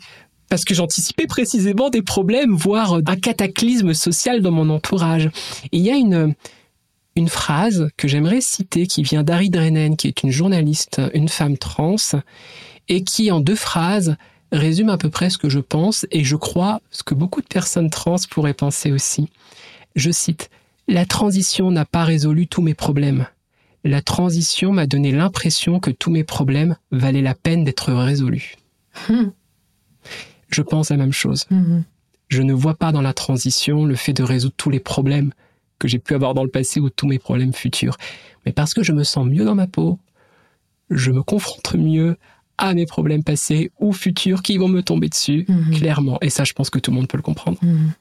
parce que j'anticipais précisément des problèmes, voire un cataclysme social dans mon entourage. Il y a une, phrase que j'aimerais citer qui vient d'Harry Drennen, qui est une journaliste, une femme trans, et qui en deux phrases résume à peu près ce que je pense et je crois ce que beaucoup de personnes trans pourraient penser aussi. Je cite, La transition n'a pas résolu tous mes problèmes. La transition m'a donné l'impression que tous mes problèmes valaient la peine d'être résolus. Mhm. Je pense la même chose. Mhm. Je ne vois pas dans la transition le fait de résoudre tous les problèmes que j'ai pu avoir dans le passé ou tous mes problèmes futurs. Mais parce que je me sens mieux dans ma peau, je me confronte mieux à mes problèmes passés ou futurs qui vont me tomber dessus, Mhm. clairement. Et ça, je pense que tout le monde peut le comprendre. Mhm.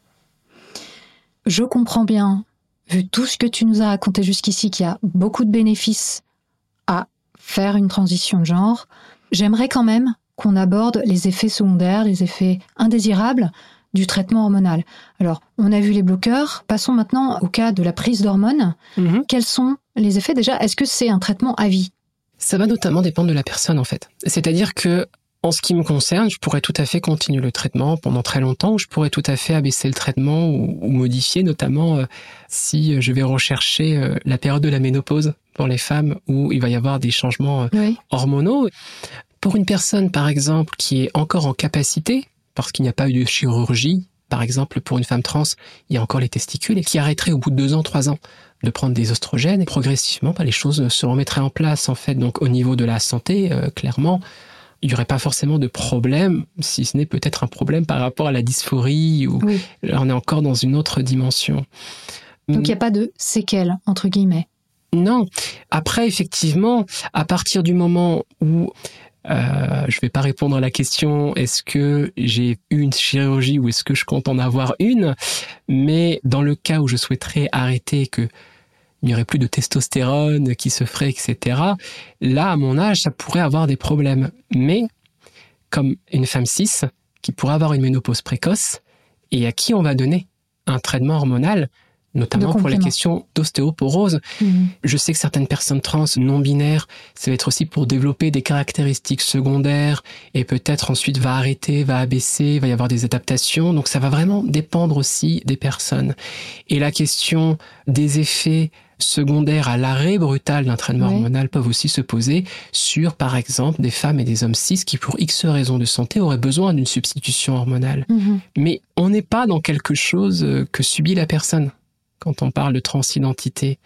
Je comprends bien, vu tout ce que tu nous as raconté jusqu'ici, qu'il y a beaucoup de bénéfices à faire une transition de genre. J'aimerais quand même qu'on aborde les effets secondaires, les effets indésirables du traitement hormonal. Alors, on a vu les bloqueurs. Passons maintenant au cas de la prise d'hormones. Quels sont les effets déjà? Est-ce que c'est un traitement à vie? Ça va notamment dépendre de la personne, en fait. C'est-à-dire que En ce qui me concerne, je pourrais tout à fait continuer le traitement pendant très longtemps, ou je pourrais tout à fait abaisser le traitement ou, ou modifier, notamment euh, si je vais rechercher euh, la période de la ménopause pour les femmes où il va y avoir des changements euh, Oui. hormonaux. Pour une personne, par exemple, qui est encore en capacité, parce qu'il n'y a pas eu de chirurgie, par exemple, pour une femme trans, il y a encore les testicules, et qui arrêterait au bout de deux ans, trois ans de prendre des oestrogènes, et progressivement, bah, les choses se remettraient en place, en fait. Donc, au niveau de la santé, euh, clairement, il n'y aurait pas forcément de problème, si ce n'est peut-être un problème par rapport à la dysphorie, ou Oui. on est encore dans une autre dimension. Donc il n'y a pas de séquelles, entre guillemets. Non. Après, effectivement, à partir du moment où euh, je vais pas répondre à la question est-ce que j'ai eu une chirurgie ou est-ce que je compte en avoir une, mais dans le cas où je souhaiterais arrêter que il n'y aurait plus de testostérone qui se ferait, etc. Là, à mon âge, ça pourrait avoir des problèmes. Mais comme une femme cis qui pourrait avoir une ménopause précoce et à qui on va donner un traitement hormonal, notamment pour les questions d'ostéoporose, Mhm. je sais que certaines personnes trans non binaires, ça va être aussi pour développer des caractéristiques secondaires et peut-être ensuite va arrêter, va abaisser, va y avoir des adaptations. Donc ça va vraiment dépendre aussi des personnes. Et la question des effets secondaires à l'arrêt brutal d'un traitement hormonal peuvent aussi se poser sur, par exemple, des femmes et des hommes cis qui, pour X raisons de santé, auraient besoin d'une substitution hormonale. Mhm. Mais on n'est pas dans quelque chose euh, que subit la personne quand on parle de transidentité.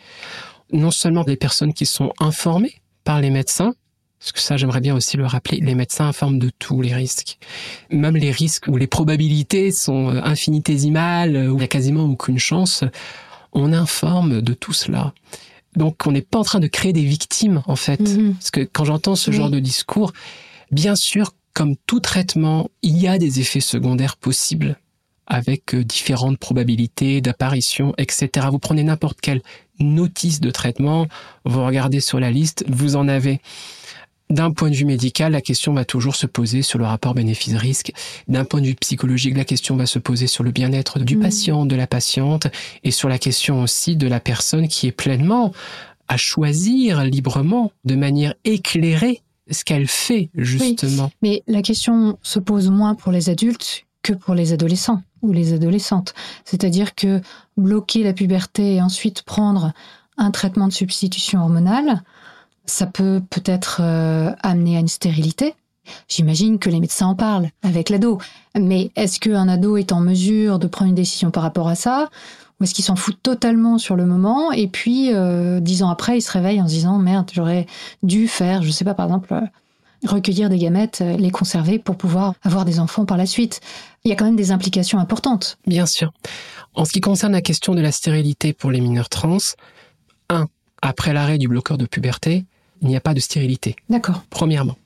Non seulement des personnes qui sont informées par les médecins, parce que ça j'aimerais bien aussi le rappeler, les médecins informent de tous les risques. Même les risques où les probabilités sont euh, infinitésimales, euh, où il y a quasiment aucune chance, on informe de tout cela. Donc on n'est pas en train de créer des victimes en fait. Mhm. Parce que quand j'entends ce genre de discours, bien sûr, comme tout traitement, il y a des effets secondaires possibles avec euh, différentes probabilités d'apparition, etc. Vous prenez n'importe quelle notice de traitement, vous regardez sur la liste, vous en avez. D'un point de vue médical, la question va toujours se poser sur le rapport bénéfice-risque. D'un point de vue psychologique, la question va se poser sur le bien-être du Mhm. patient, de la patiente, et sur la question aussi de la personne qui est pleinement à choisir librement, de manière éclairée, ce qu'elle fait, justement. Mais la question se pose moins pour les adultes que pour les adolescents ou les adolescentes. C'est-à-dire que bloquer la puberté et ensuite prendre un traitement de substitution hormonale, ça peut peut-être euh, amener à une stérilité. J'imagine que les médecins en parlent avec l'ado. Mais est-ce qu'un ado est en mesure de prendre une décision par rapport à ça? Ou est-ce qu'il s'en fout totalement sur le moment et puis euh, dix ans après, il se réveille en se disant merde, j'aurais dû faire, je sais pas, par exemple, euh, recueillir des gamètes, euh, les conserver pour pouvoir avoir des enfants par la suite. Il y a quand même des implications importantes. Bien sûr. En ce qui concerne la question de la stérilité pour les mineurs trans, un, après l'arrêt du bloqueur de puberté, il n'y a pas de stérilité. D'accord. premièrement.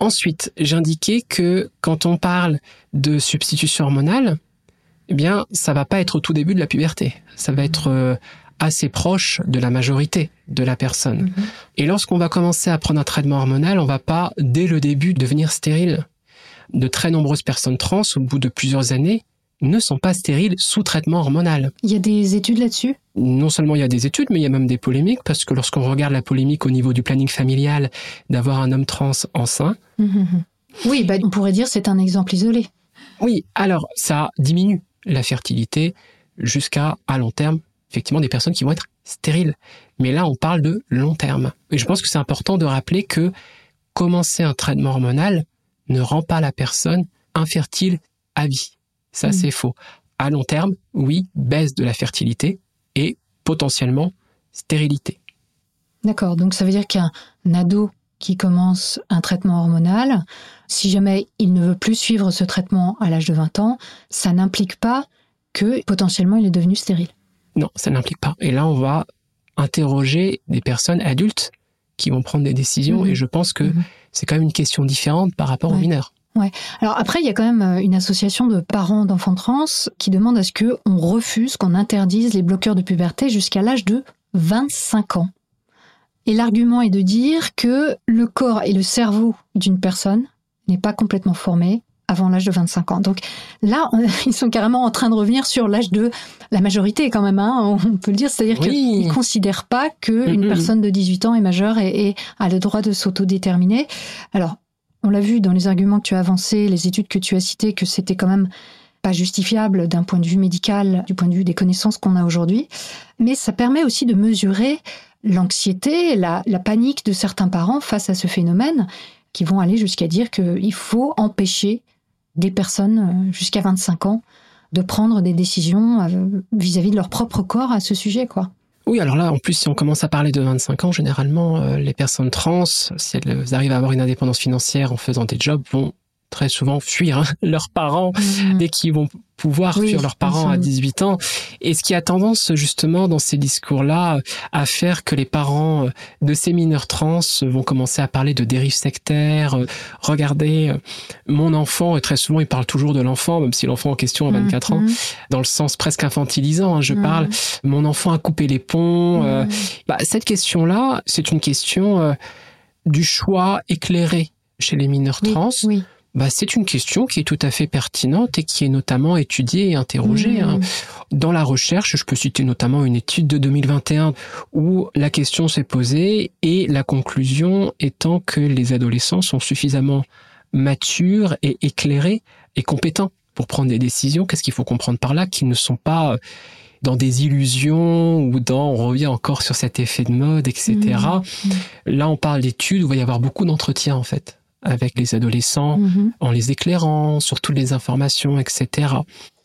Ensuite, j'indiquais que quand on parle de substitution hormonale, eh bien, ça va pas être au tout début de la puberté. Ça va être euh, assez proche de la majorité de la personne. Et lorsqu'on va commencer à prendre un traitement hormonal, on va pas, dès le début, devenir stérile. De très nombreuses personnes trans, au bout de plusieurs années, ne sont pas stériles sous traitement hormonal Il y a des études là-dessus? Non seulement il y a des études, mais il y a même des polémiques, parce que lorsqu'on regarde la polémique au niveau du planning familial d'avoir un homme trans enceint, Mhm. Oui, bah, on pourrait dire c'est un exemple isolé. oui, alors ça diminue la fertilité jusqu'à, à long terme, effectivement, des personnes qui vont être stériles. Mais là, on parle de long terme. Et je pense que c'est important de rappeler que commencer un traitement hormonal ne rend pas la personne infertile à vie. Ça, Mm. c'est faux. À long terme, oui, baisse de la fertilité et potentiellement stérilité. D'accord, donc ça veut dire qu'un ado qui commence un traitement hormonal, si jamais il ne veut plus suivre ce traitement à l'âge de 20 ans, ça n'implique pas que potentiellement il est devenu stérile. Non, ça n'implique pas. Et là, on va interroger des personnes adultes qui vont prendre des décisions. Mhm. Et je pense que Mhm. c'est quand même une question différente par rapport aux Ouais. mineurs. Alors après, il y a quand même euh, une association de parents d'enfants trans qui demande à ce que on refuse, qu'on interdise les bloqueurs de puberté jusqu'à l'âge de 25 ans. Et l'argument est de dire que le corps et le cerveau d'une personne n'est pas complètement formé avant l'âge de 25 ans. Donc là, on- ils sont carrément en train de revenir sur l'âge de la majorité quand même, hein, on peut le dire. C'est-à-dire Oui. qu'ils ne considèrent pas qu'une personne de 18 ans est majeure et, et a le droit de s'autodéterminer. Alors, on l'a vu dans les arguments que tu as avancés, les études que tu as citées, que c'était quand même pas justifiable d'un point de vue médical, du point de vue des connaissances qu'on a aujourd'hui. Mais ça permet aussi de mesurer l'anxiété, la, la panique de certains parents face à ce phénomène, qui vont aller jusqu'à dire qu'il faut empêcher des personnes euh, jusqu'à 25 ans de prendre des décisions euh, vis-à-vis de leur propre corps à ce sujet, quoi. Oui, alors là, en plus, si on commence à parler de 25 ans, généralement, euh, les personnes trans, si elles arrivent à avoir une indépendance financière en faisant des jobs, vont très souvent fuir hein, leurs parents mmh. dès qu'ils vont pouvoir fuir leurs parents à 18 ans. Et ce qui a tendance justement dans ces discours-là à faire que les parents de ces mineurs trans vont commencer à parler de dérives sectaires. Regardez, mon enfant, et très souvent ils parlent toujours de l'enfant, même si l'enfant en question a 24 ans, mmh. dans le sens presque infantilisant. Hein, je mmh. parle, mon enfant a coupé les ponts. Euh, bah, cette question-là, c'est une question euh, du choix éclairé chez les mineurs trans. Oui bah, c'est une question qui est tout à fait pertinente et qui est notamment étudiée et interrogée. Hein. Mmh. Dans la recherche, je peux citer notamment une étude de 2021 où la question s'est posée et la conclusion étant que les adolescents sont suffisamment matures et éclairés et compétents pour prendre des décisions. Qu'est-ce qu'il faut comprendre par là Qu'ils ne sont pas euh, dans des illusions ou dans, on revient encore sur cet effet de mode, etc. Mmh. Là, on parle d'études où il va y avoir beaucoup d'entretiens, en fait avec les adolescents, mhm. en les éclairant sur toutes les informations, etc.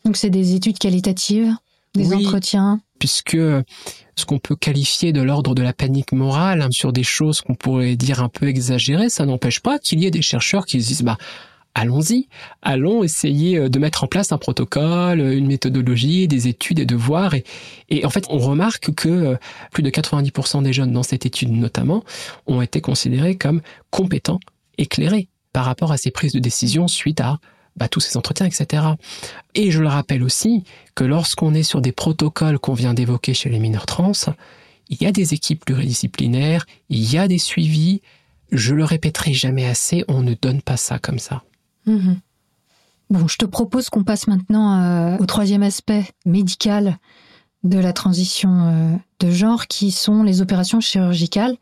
Donc c'est des études qualitatives, des entretiens puisque ce qu'on peut qualifier de l'ordre de la panique morale hein, sur des choses qu'on pourrait dire un peu exagérées, ça n'empêche pas qu'il y ait des chercheurs qui se disent bah allons-y, allons essayer euh, de mettre en place un protocole, une méthodologie, des études et de voir. Et, et en fait, on remarque que euh, plus de 90% des jeunes dans cette étude notamment ont été considérés comme compétents éclairé par rapport à ses prises de décision suite à bah, tous ces entretiens, etc. Et je le rappelle aussi que lorsqu'on est sur des protocoles qu'on vient d'évoquer chez les mineurs trans, il y a des équipes pluridisciplinaires, il y a des suivis. Je le répéterai jamais assez, on ne donne pas ça comme ça. Mhm. Bon, je te propose qu'on passe maintenant euh, au troisième aspect médical de la transition euh, de genre, qui sont les opérations chirurgicales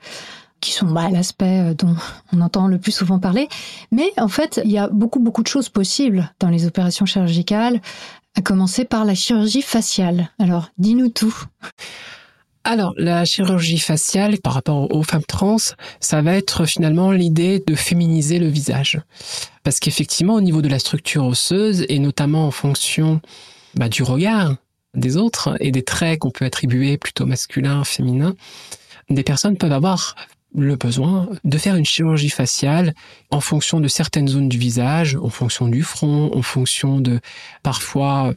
qui sont bah, l'aspect euh, dont on entend le plus souvent parler. Mais en fait, il y a beaucoup, beaucoup de choses possibles dans les opérations chirurgicales, à commencer par la chirurgie faciale. Alors, dis-nous tout. Alors, la chirurgie faciale, par rapport aux femmes trans, ça va être finalement l'idée de féminiser le visage. Parce qu'effectivement, au niveau de la structure osseuse, et notamment en fonction bah, du regard des autres et des traits qu'on peut attribuer plutôt masculins, féminins, des personnes peuvent avoir le besoin de faire une chirurgie faciale en fonction de certaines zones du visage, en fonction du front, en fonction de parfois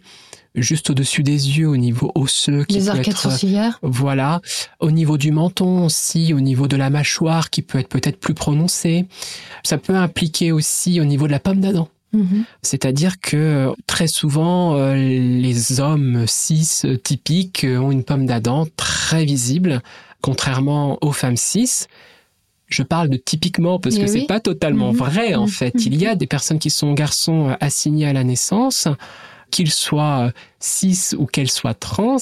juste au-dessus des yeux, au niveau osseux. Qui Les arcades sourcilières. Voilà. Au niveau du menton aussi, au niveau de la mâchoire qui peut être peut-être plus prononcée. Ça peut impliquer aussi au niveau de la pomme d'Adam. Mm-hmm. C'est-à-dire que très souvent, euh, les hommes cis typiques ont une pomme d'Adam très visible contrairement aux femmes cis, je parle de typiquement parce que c'est pas totalement mhm. vrai en mhm. fait. Il y a des personnes qui sont garçons euh, assignés à la naissance, qu'ils soient euh, cis ou qu'elles soient trans,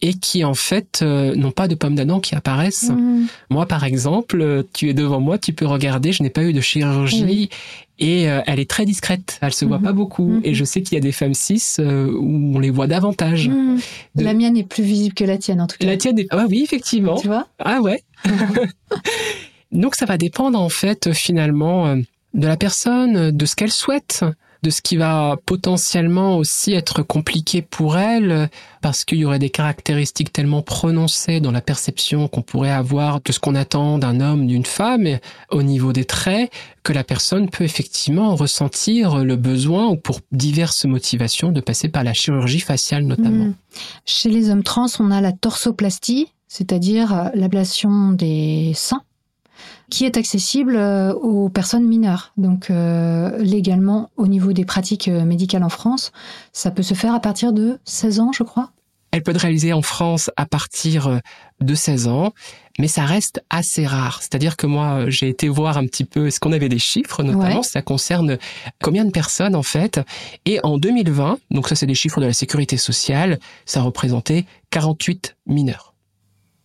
et qui en fait euh, n'ont pas de pommes d'Adam qui apparaissent. Mhm. Moi par exemple, tu es devant moi, tu peux regarder, je n'ai pas eu de chirurgie et euh, elle est très discrète, elle se voit pas mhm. beaucoup. Mhm. Et je sais qu'il y a des femmes cis euh, où on les voit davantage. Mhm. La mienne est plus visible que la tienne en tout cas. La tienne est... Ah oui, effectivement. Tu vois Ah ouais. Donc ça va dépendre en fait finalement euh, de la personne, de ce qu'elle souhaite de ce qui va potentiellement aussi être compliqué pour elle, parce qu'il y aurait des caractéristiques tellement prononcées dans la perception qu'on pourrait avoir de ce qu'on attend d'un homme, d'une femme, au niveau des traits, que la personne peut effectivement ressentir le besoin, ou pour diverses motivations, de passer par la chirurgie faciale notamment. Hmm. Chez les hommes trans, on a la torsoplastie, c'est-à-dire l'ablation des seins qui est accessible euh, aux personnes mineures. Donc euh, légalement, au niveau des pratiques euh, médicales en France, ça peut se faire à partir de 16 ans, je crois. Elle peut être réalisée en France à partir de 16 ans, mais ça reste assez rare. C'est-à-dire que moi, j'ai été voir un petit peu, est-ce qu'on avait des chiffres, notamment, ça concerne combien de personnes en fait? Et en 2020, donc ça c'est des chiffres de la sécurité sociale, ça représentait 48 mineurs.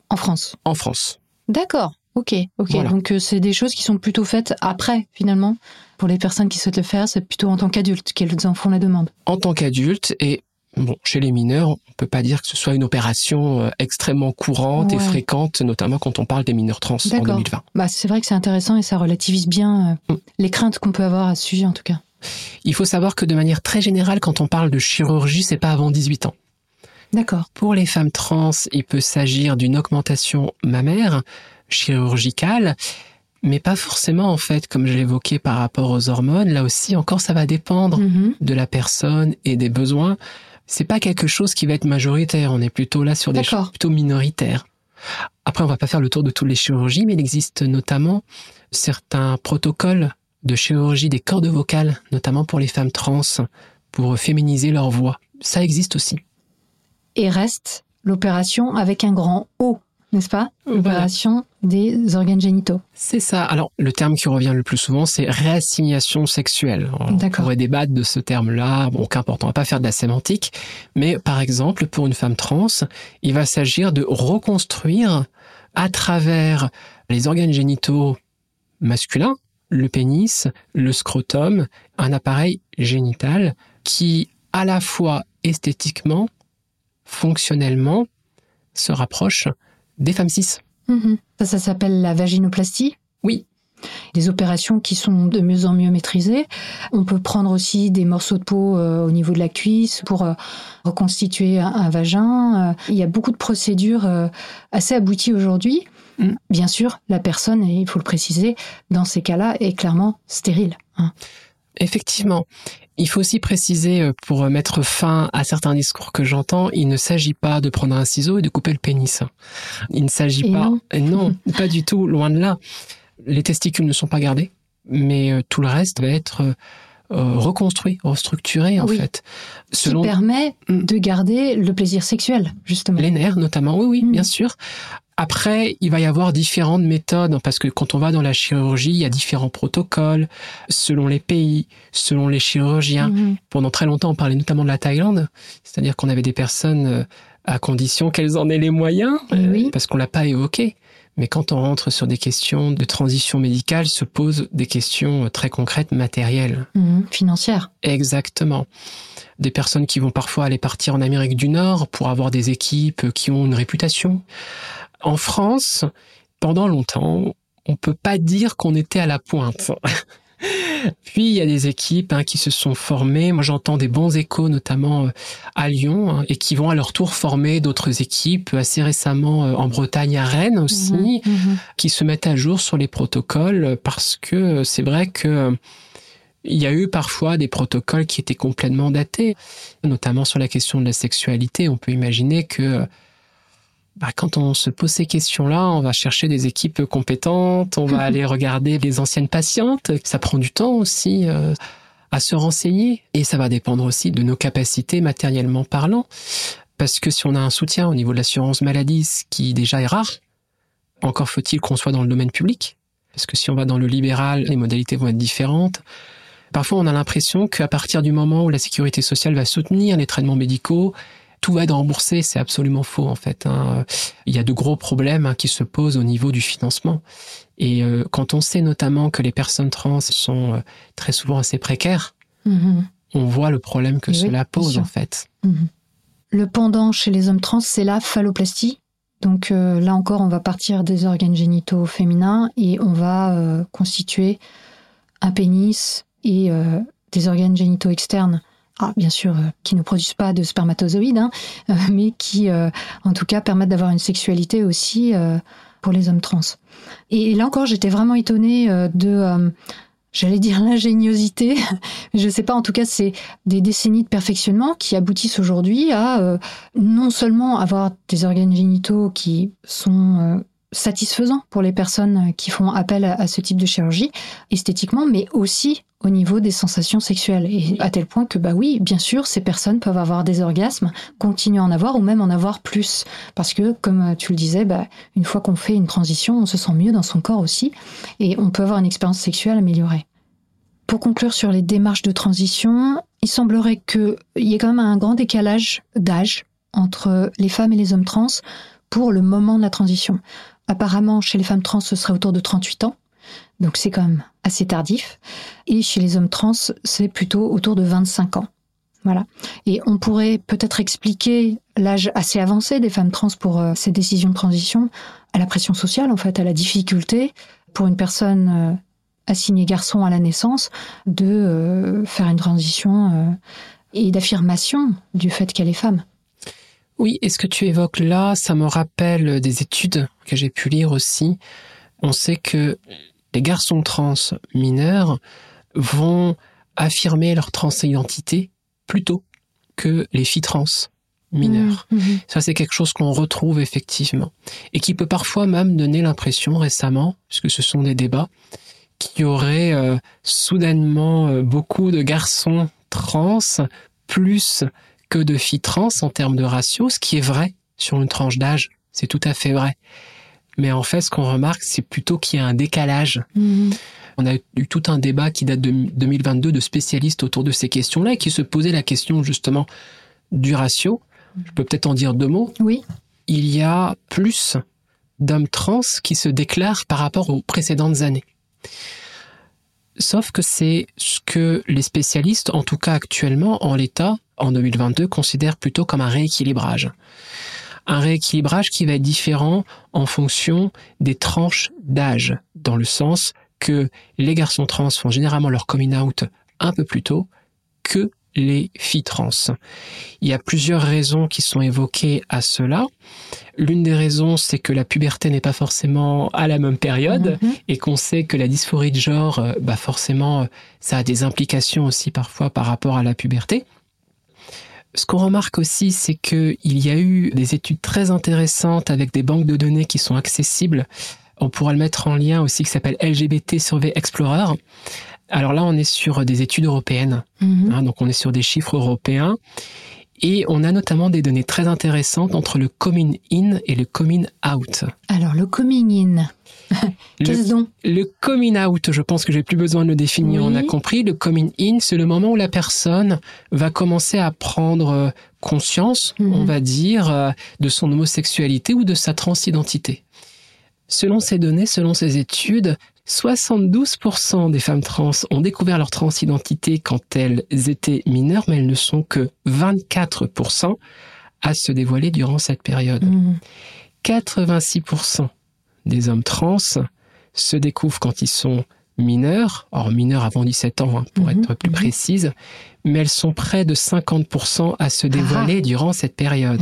En France En France. D'accord. Ok, ok. Voilà. Donc euh, c'est des choses qui sont plutôt faites après, finalement. Pour les personnes qui souhaitent le faire, c'est plutôt en tant qu'adultes qu'elles en font la demande. En tant qu'adulte et bon, chez les mineurs, on peut pas dire que ce soit une opération euh, extrêmement courante et fréquente, notamment quand on parle des mineurs trans en D'accord. 2020. Bah, c'est vrai que c'est intéressant et ça relativise bien euh, Mm. les craintes qu'on peut avoir à ce sujet, en tout cas. Il faut savoir que de manière très générale, quand on parle de chirurgie, c'est pas avant 18 ans. D'accord. Pour les femmes trans, il peut s'agir d'une augmentation mammaire chirurgicale, mais pas forcément en fait, comme je l'évoquais par rapport aux hormones. Là aussi, encore, ça va dépendre Mhm. de la personne et des besoins. C'est pas quelque chose qui va être majoritaire. On est plutôt là sur des choses plutôt minoritaires. Après, on va pas faire le tour de toutes les chirurgies, mais il existe notamment certains protocoles de chirurgie des cordes vocales, notamment pour les femmes trans, pour féminiser leur voix. Ça existe aussi. Et reste l'opération avec un grand O, n'est-ce pas Voilà. L'opération des organes génitaux. C'est ça. Alors, le terme qui revient le plus souvent, c'est réassignation sexuelle. On pourrait débattre de ce terme-là. Bon, qu'importe, on va pas faire de la sémantique. Mais, par exemple, pour une femme trans, il va s'agir de reconstruire à travers les organes génitaux masculins, le pénis, le scrotum, un appareil génital qui, à la fois esthétiquement, fonctionnellement, se rapproche des femmes cis. Mhm. Ça, ça s'appelle la vaginoplastie. Oui. Des opérations qui sont de mieux en mieux maîtrisées. On peut prendre aussi des morceaux de peau euh, au niveau de la cuisse pour euh, reconstituer un, un vagin. Euh, il y a beaucoup de procédures assez abouties aujourd'hui. Mm. Bien sûr, la personne, et il faut le préciser, dans ces cas-là, est clairement stérile. hein. Effectivement. Il faut aussi préciser, euh, pour mettre fin à certains discours que j'entends, il ne s'agit pas de prendre un ciseau et de couper le pénis. Il ne s'agit pas... non. Euh, non, pas du tout, loin de là. Les testicules ne sont pas gardés, mais euh, tout le reste va être euh, euh, reconstruit, restructuré en Oui. fait. Qui Selon permet Mm. de garder le plaisir sexuel, justement. les nerfs notamment, oui, oui, Mm. bien sûr. Après, il va y avoir différentes méthodes, parce que quand on va dans la chirurgie, il y a différents protocoles, selon les pays, selon les chirurgiens. Mhm. Pendant très longtemps, on parlait notamment de la Thaïlande, c'est-à-dire qu'on avait des personnes euh, à condition qu'elles en aient les moyens, Eh oui. parce qu'on l'a pas évoqué. Mais quand on rentre sur des questions de transition médicale, se posent des questions euh, très concrètes, matérielles. Mhm. Financière. Exactement. Des personnes qui vont parfois aller partir en Amérique du Nord pour avoir des équipes qui ont une réputation. En France, pendant longtemps, on peut pas dire qu'on était à la pointe. Puis il y a des équipes hein, qui se sont formées. Moi, j'entends des bons échos, notamment euh, à Lyon, hein, et qui vont à leur tour former d'autres équipes. Assez récemment euh, en Bretagne, à Rennes aussi, Mhm. Mhm. qui se mettent à jour sur les protocoles parce que euh, c'est vrai que il y a eu parfois des protocoles qui étaient complètement datés, notamment sur la question de la sexualité. On peut imaginer que bah, quand on se pose ces questions-là, on va chercher des équipes compétentes, on va aller regarder les anciennes patientes. Ça prend du temps aussi euh, à se renseigner et ça va dépendre aussi de nos capacités matériellement parlant. Parce que si on a un soutien au niveau de l'assurance maladie, ce qui déjà est rare, encore faut-il qu'on soit dans le domaine public. Parce que si on va dans le libéral, les modalités vont être différentes. Parfois, on a l'impression qu'à partir du moment où la sécurité sociale va soutenir les traitements médicaux, tout va être remboursé. C'est absolument faux, en fait. hein. Il y a de gros problèmes hein, qui se posent au niveau du financement. Et euh, quand on sait notamment que les personnes trans sont euh, très souvent assez précaires, Mhm. on voit le problème que Oui, cela pose, en fait. Mhm. Le pendant chez les hommes trans, c'est la phalloplastie. Donc euh, là encore, on va partir des organes génitaux féminins et on va euh, constituer un pénis et euh, des organes génitaux externes. Ah, bien sûr, euh, qui ne produisent pas de spermatozoïdes, hein, euh, mais qui, euh, en tout cas, permettent d'avoir une sexualité aussi euh, pour les hommes trans. Et là encore, j'étais vraiment étonnée euh, de, euh, j'allais dire l'ingéniosité, je sais pas, en tout cas, c'est des décennies de perfectionnement qui aboutissent aujourd'hui à non seulement avoir des organes génitaux qui sont satisfaisants pour les personnes qui font appel à, à ce type de chirurgie esthétiquement, mais aussi au niveau des sensations sexuelles. Et à tel point que, bah oui, bien sûr, ces personnes peuvent avoir des orgasmes, continuer à en avoir ou même en avoir plus. Parce que, comme tu le disais, bah, une fois qu'on fait une transition, on se sent mieux dans son corps aussi et on peut avoir une expérience sexuelle améliorée. Pour conclure sur les démarches de transition, il semblerait qu'il y ait quand même un grand décalage d'âge entre les femmes et les hommes trans pour le moment de la transition. Apparemment, chez les femmes trans, ce serait autour de 38 ans. Donc c'est quand même assez tardif. Et chez les hommes trans, c'est plutôt autour de 25 ans. Voilà. Et on pourrait peut-être expliquer l'âge assez avancé des femmes trans pour euh, ces décisions de transition à la pression sociale, en fait, à la difficulté pour une personne euh, assignée garçon à la naissance de euh, faire une transition et d'affirmation du fait qu'elle est femme. Oui, et ce que tu évoques là, ça me rappelle des études que j'ai pu lire aussi. On sait que les garçons trans mineurs vont affirmer leur transidentité plus tôt que les filles trans mineures. Mmh, mmh. Ça, c'est quelque chose qu'on retrouve effectivement. Et qui peut parfois même donner l'impression récemment, puisque ce sont des débats, qu'il y aurait euh, soudainement euh, beaucoup de garçons trans plus que de filles trans en termes de ratio, ce qui est vrai sur une tranche d'âge. C'est tout à fait vrai. Mais en fait, ce qu'on remarque, c'est plutôt qu'il y a un décalage. Mmh. On a eu tout un débat qui date de 2022 de spécialistes autour de ces questions-là et qui se posait la question justement du ratio. Je peux peut-être en dire deux mots. Oui. Il y a plus d'hommes trans qui se déclarent par rapport aux précédentes années. Sauf que c'est ce que les spécialistes, en tout cas actuellement, en l'état, en 2022, considèrent plutôt comme un rééquilibrage. Un rééquilibrage qui va être différent en fonction des tranches d'âge, dans le sens que les garçons trans font généralement leur coming out un peu plus tôt que les filles trans. Il y a plusieurs raisons qui sont évoquées à cela. L'une des raisons, c'est que la puberté n'est pas forcément à la même période Mhm. et qu'on sait que la dysphorie de genre, euh, bah forcément, euh, ça a des implications aussi parfois par rapport à la puberté. Ce qu'on remarque aussi, c'est qu'il y a eu des études très intéressantes avec des banques de données qui sont accessibles. On pourra le mettre en lien aussi qui s'appelle LGBT Survey Explorer. Alors là, on est sur des études européennes. Mhm. Hein, donc on est sur des chiffres européens. Et on a notamment des données très intéressantes entre le coming in et le coming out. Alors, le coming in. Qu'est-ce donc? Le coming out, je pense que j'ai plus besoin de le définir, Oui. on a compris. Le coming in, c'est le moment où la personne va commencer à prendre euh, conscience, Mhm. on va dire, euh, de son homosexualité ou de sa transidentité. Selon ces données, selon ces études, 72% des femmes trans ont découvert leur transidentité quand elles étaient mineures, mais elles ne sont que 24% à se dévoiler durant cette période. Mhm. 86% des hommes trans se découvrent quand ils sont mineurs, or mineurs avant 17 ans hein, pour Mhm, être plus mhm. précise, mais elles sont près de 50% à se dévoiler durant cette période.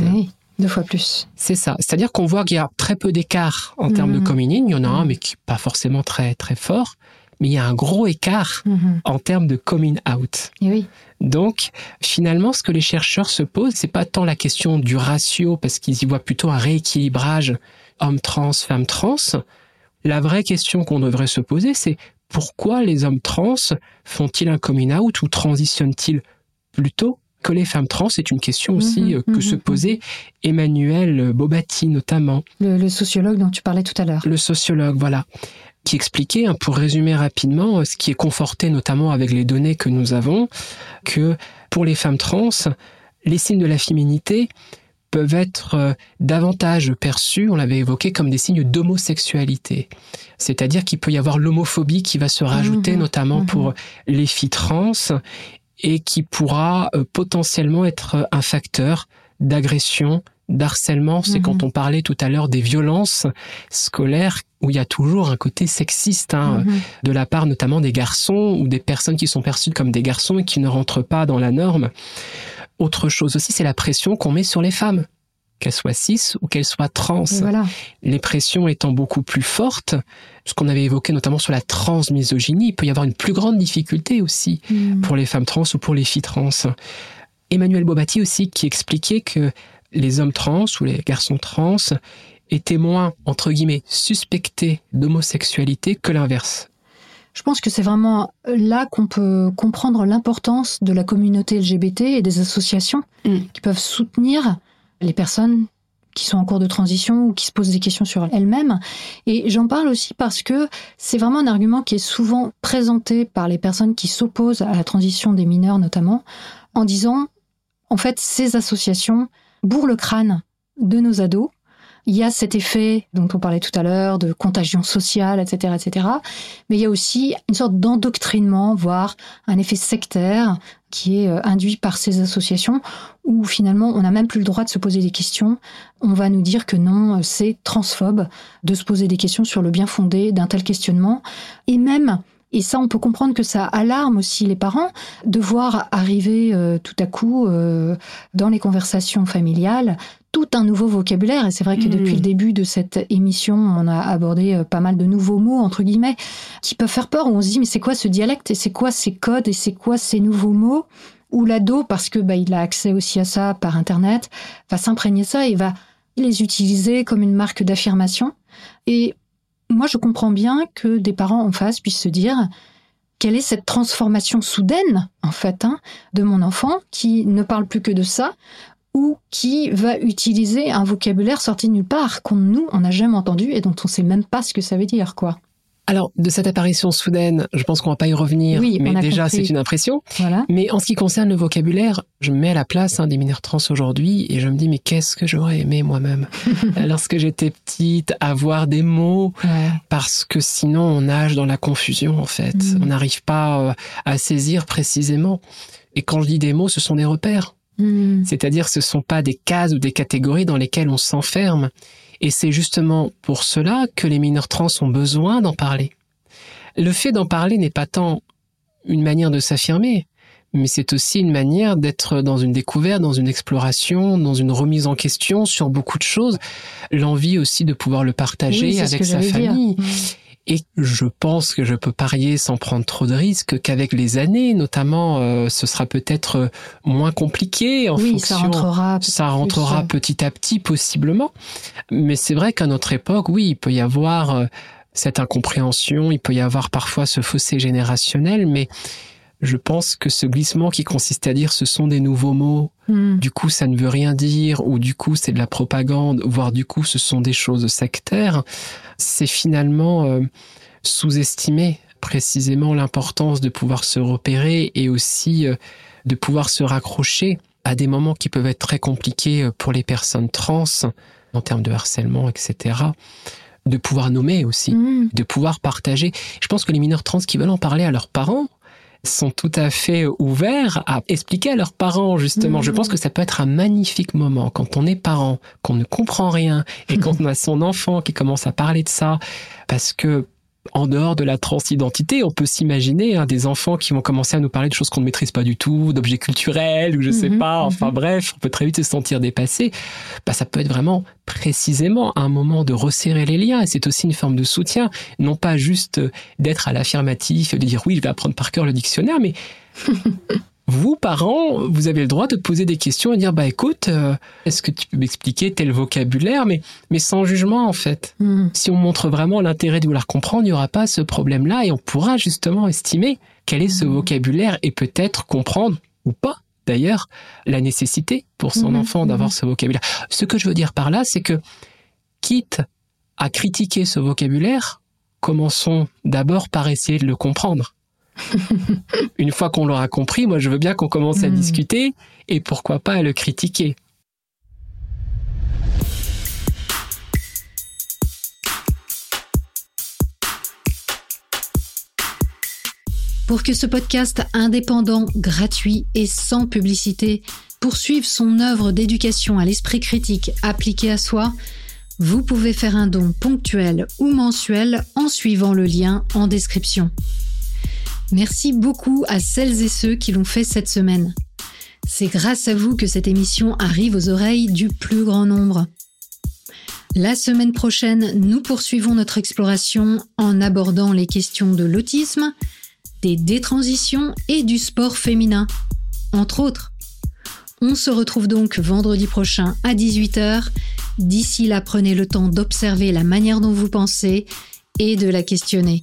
Deux fois plus. C'est ça. C'est-à-dire qu'on voit qu'il y a très peu d'écart en termes de Mhm. coming in. Il y en a un, Mhm. mais qui n'est pas forcément très, très fort. Mais il y a un gros écart Mhm. en termes de coming out. Et oui. Donc, finalement, ce que les chercheurs se posent, c'est pas tant la question du ratio, parce qu'ils y voient plutôt un rééquilibrage homme trans, femme trans. La vraie question qu'on devrait se poser, c'est pourquoi les hommes trans font-ils un coming out ou transitionnent-ils plus tôt que les femmes trans C'est une question aussi Mhm, euh, que mhm, se posait Emmanuel Bobatti notamment Le, le sociologue dont tu parlais tout à l'heure. le sociologue, voilà, qui expliquait, hein, pour résumer rapidement, euh, ce qui est conforté notamment avec les données que nous avons, que pour les femmes trans, les signes de la féminité peuvent être euh, davantage perçus, on l'avait évoqué, comme des signes d'homosexualité. C'est-à-dire qu'il peut y avoir l'homophobie qui va se rajouter, notamment pour les filles trans, et qui pourra euh, potentiellement être euh, un facteur d'agression, d'harcèlement. C'est Mhm. quand on parlait tout à l'heure des violences scolaires où il y a toujours un côté sexiste hein, Mhm. de la part notamment des garçons ou des personnes qui sont perçues comme des garçons et qui ne rentrent pas dans la norme. Autre chose aussi, c'est la pression qu'on met sur les femmes, qu'elles soient cis ou qu'elles soient trans. Voilà. Les pressions étant beaucoup plus fortes, ce qu'on avait évoqué notamment sur la transmisogynie, il peut y avoir une plus grande difficulté aussi Mhm. pour les femmes trans ou pour les filles trans. Emmanuel Bobatti aussi qui expliquait que les hommes trans ou les garçons trans étaient moins, entre guillemets, suspectés d'homosexualité que l'inverse. Je pense que c'est vraiment là qu'on peut comprendre l'importance de la communauté LGBT et des associations Mm. qui peuvent soutenir les personnes qui sont en cours de transition ou qui se posent des questions sur elles-mêmes. Et j'en parle aussi parce que c'est vraiment un argument qui est souvent présenté par les personnes qui s'opposent à la transition des mineurs notamment, en disant, en fait, ces associations bourrent le crâne de nos ados il y a cet effet dont on parlait tout à l'heure de contagion sociale, etc., etc. Mais il y a aussi une sorte d'endoctrinement, voire un effet sectaire qui est euh, induit par ces associations où finalement on n'a même plus le droit de se poser des questions. On va nous dire que non, euh, c'est transphobe de se poser des questions sur le bien fondé d'un tel questionnement. Et même et ça, on peut comprendre que ça alarme aussi les parents de voir arriver euh, tout à coup euh, dans les conversations familiales tout un nouveau vocabulaire. Et c'est vrai que depuis Mmh. le début de cette émission, on a abordé euh, pas mal de nouveaux mots, entre guillemets, qui peuvent faire peur, où on se dit, mais c'est quoi ce dialecte et c'est quoi ces codes et c'est quoi ces nouveaux mots? Ou l'ado, parce que bah, il a accès aussi à ça par Internet, va s'imprégner ça et va les utiliser comme une marque d'affirmation. Et moi, je comprends bien que des parents en face puissent se dire quelle est cette transformation soudaine, en fait, hein, de mon enfant qui ne parle plus que de ça ou qui va utiliser un vocabulaire sorti nulle part qu'on nous on n'a jamais entendu et dont on sait même pas ce que ça veut dire quoi. Alors, de cette apparition soudaine, je pense qu'on va pas y revenir, Oui, mais déjà, c'est une impression. Voilà. Mais en ce qui concerne le vocabulaire, je me mets à la place hein, des mineurs trans aujourd'hui et je me dis, mais qu'est-ce que j'aurais aimé moi-même, lorsque j'étais petite, avoir des mots, Ouais. parce que sinon on nage dans la confusion en fait. Mm. On n'arrive pas euh, à saisir précisément. Et quand je dis des mots, ce sont des repères. Hmm. C'est-à-dire ce sont pas des cases ou des catégories dans lesquelles on s'enferme. Et c'est justement pour cela que les mineurs trans ont besoin d'en parler. Le fait d'en parler n'est pas tant une manière de s'affirmer, mais c'est aussi une manière d'être dans une découverte, dans une exploration, dans une remise en question sur beaucoup de choses. L'envie aussi de pouvoir le partager Oui, avec sa j'allais dire. Et je pense que je peux parier sans prendre trop de risques qu'avec les années, notamment, euh, ce sera peut-être euh, moins compliqué en Oui, ça fonction. rentrera. Ça rentrera plus, petit à petit, possiblement. Mais c'est vrai qu'à notre époque, oui, il peut y avoir euh, cette incompréhension, il peut y avoir parfois ce fossé générationnel, mais je pense que ce glissement qui consiste à dire ce sont des nouveaux mots, Hmm. du coup ça ne veut rien dire, ou du coup c'est de la propagande, voire du coup ce sont des choses sectaires, c'est finalement euh, sous-estimer précisément l'importance de pouvoir se repérer et aussi euh, de pouvoir se raccrocher à des moments qui peuvent être très compliqués euh, pour les personnes trans, en termes de harcèlement, etc. De pouvoir nommer aussi, Hmm. de pouvoir partager. Je pense que les mineurs trans qui veulent en parler à leurs parents sont tout à fait ouverts à expliquer à leurs parents, justement. Mhm. Je pense que ça peut être un magnifique moment quand on est parent, qu'on ne comprend rien et quand on a son enfant qui commence à parler de ça, parce que en dehors de la transidentité, on peut s'imaginer hein, des enfants qui vont commencer à nous parler de choses qu'on ne maîtrise pas du tout, d'objets culturels ou je sais Mhm, pas. Enfin mhm. bref, on peut très vite se sentir dépassé. Bah, ça peut être vraiment précisément un moment de resserrer les liens. Et c'est aussi une forme de soutien, non pas juste euh, d'être à l'affirmatif, de dire oui, je vais apprendre par cœur le dictionnaire, mais vous, parents, vous avez le droit de poser des questions et dire bah écoute, euh, est-ce que tu peux m'expliquer tel vocabulaire, mais mais sans jugement en fait Hmm. si on montre vraiment l'intérêt de vouloir comprendre, il n'y aura pas ce problème-là et on pourra justement estimer quel est ce Mhm. vocabulaire et peut-être comprendre ou pas d'ailleurs la nécessité pour son Mhm, enfant d'avoir ce vocabulaire. Ce que je veux dire par là, c'est que quitte à critiquer ce vocabulaire, commençons d'abord par essayer de le comprendre. Une fois qu'on l'aura compris, moi je veux bien qu'on commence à Mhm. discuter et pourquoi pas à le critiquer. Pour que ce podcast indépendant, gratuit et sans publicité poursuive son œuvre d'éducation à l'esprit critique appliqué à soi, vous pouvez faire un don ponctuel ou mensuel en suivant le lien en description. Merci beaucoup à celles et ceux qui l'ont fait cette semaine. C'est grâce à vous que cette émission arrive aux oreilles du plus grand nombre. La semaine prochaine, nous poursuivons notre exploration en abordant les questions de l'autisme, des détransitions et du sport féminin, entre autres. On se retrouve donc vendredi prochain à 18h. D'ici là, prenez le temps d'observer la manière dont vous pensez et de la questionner.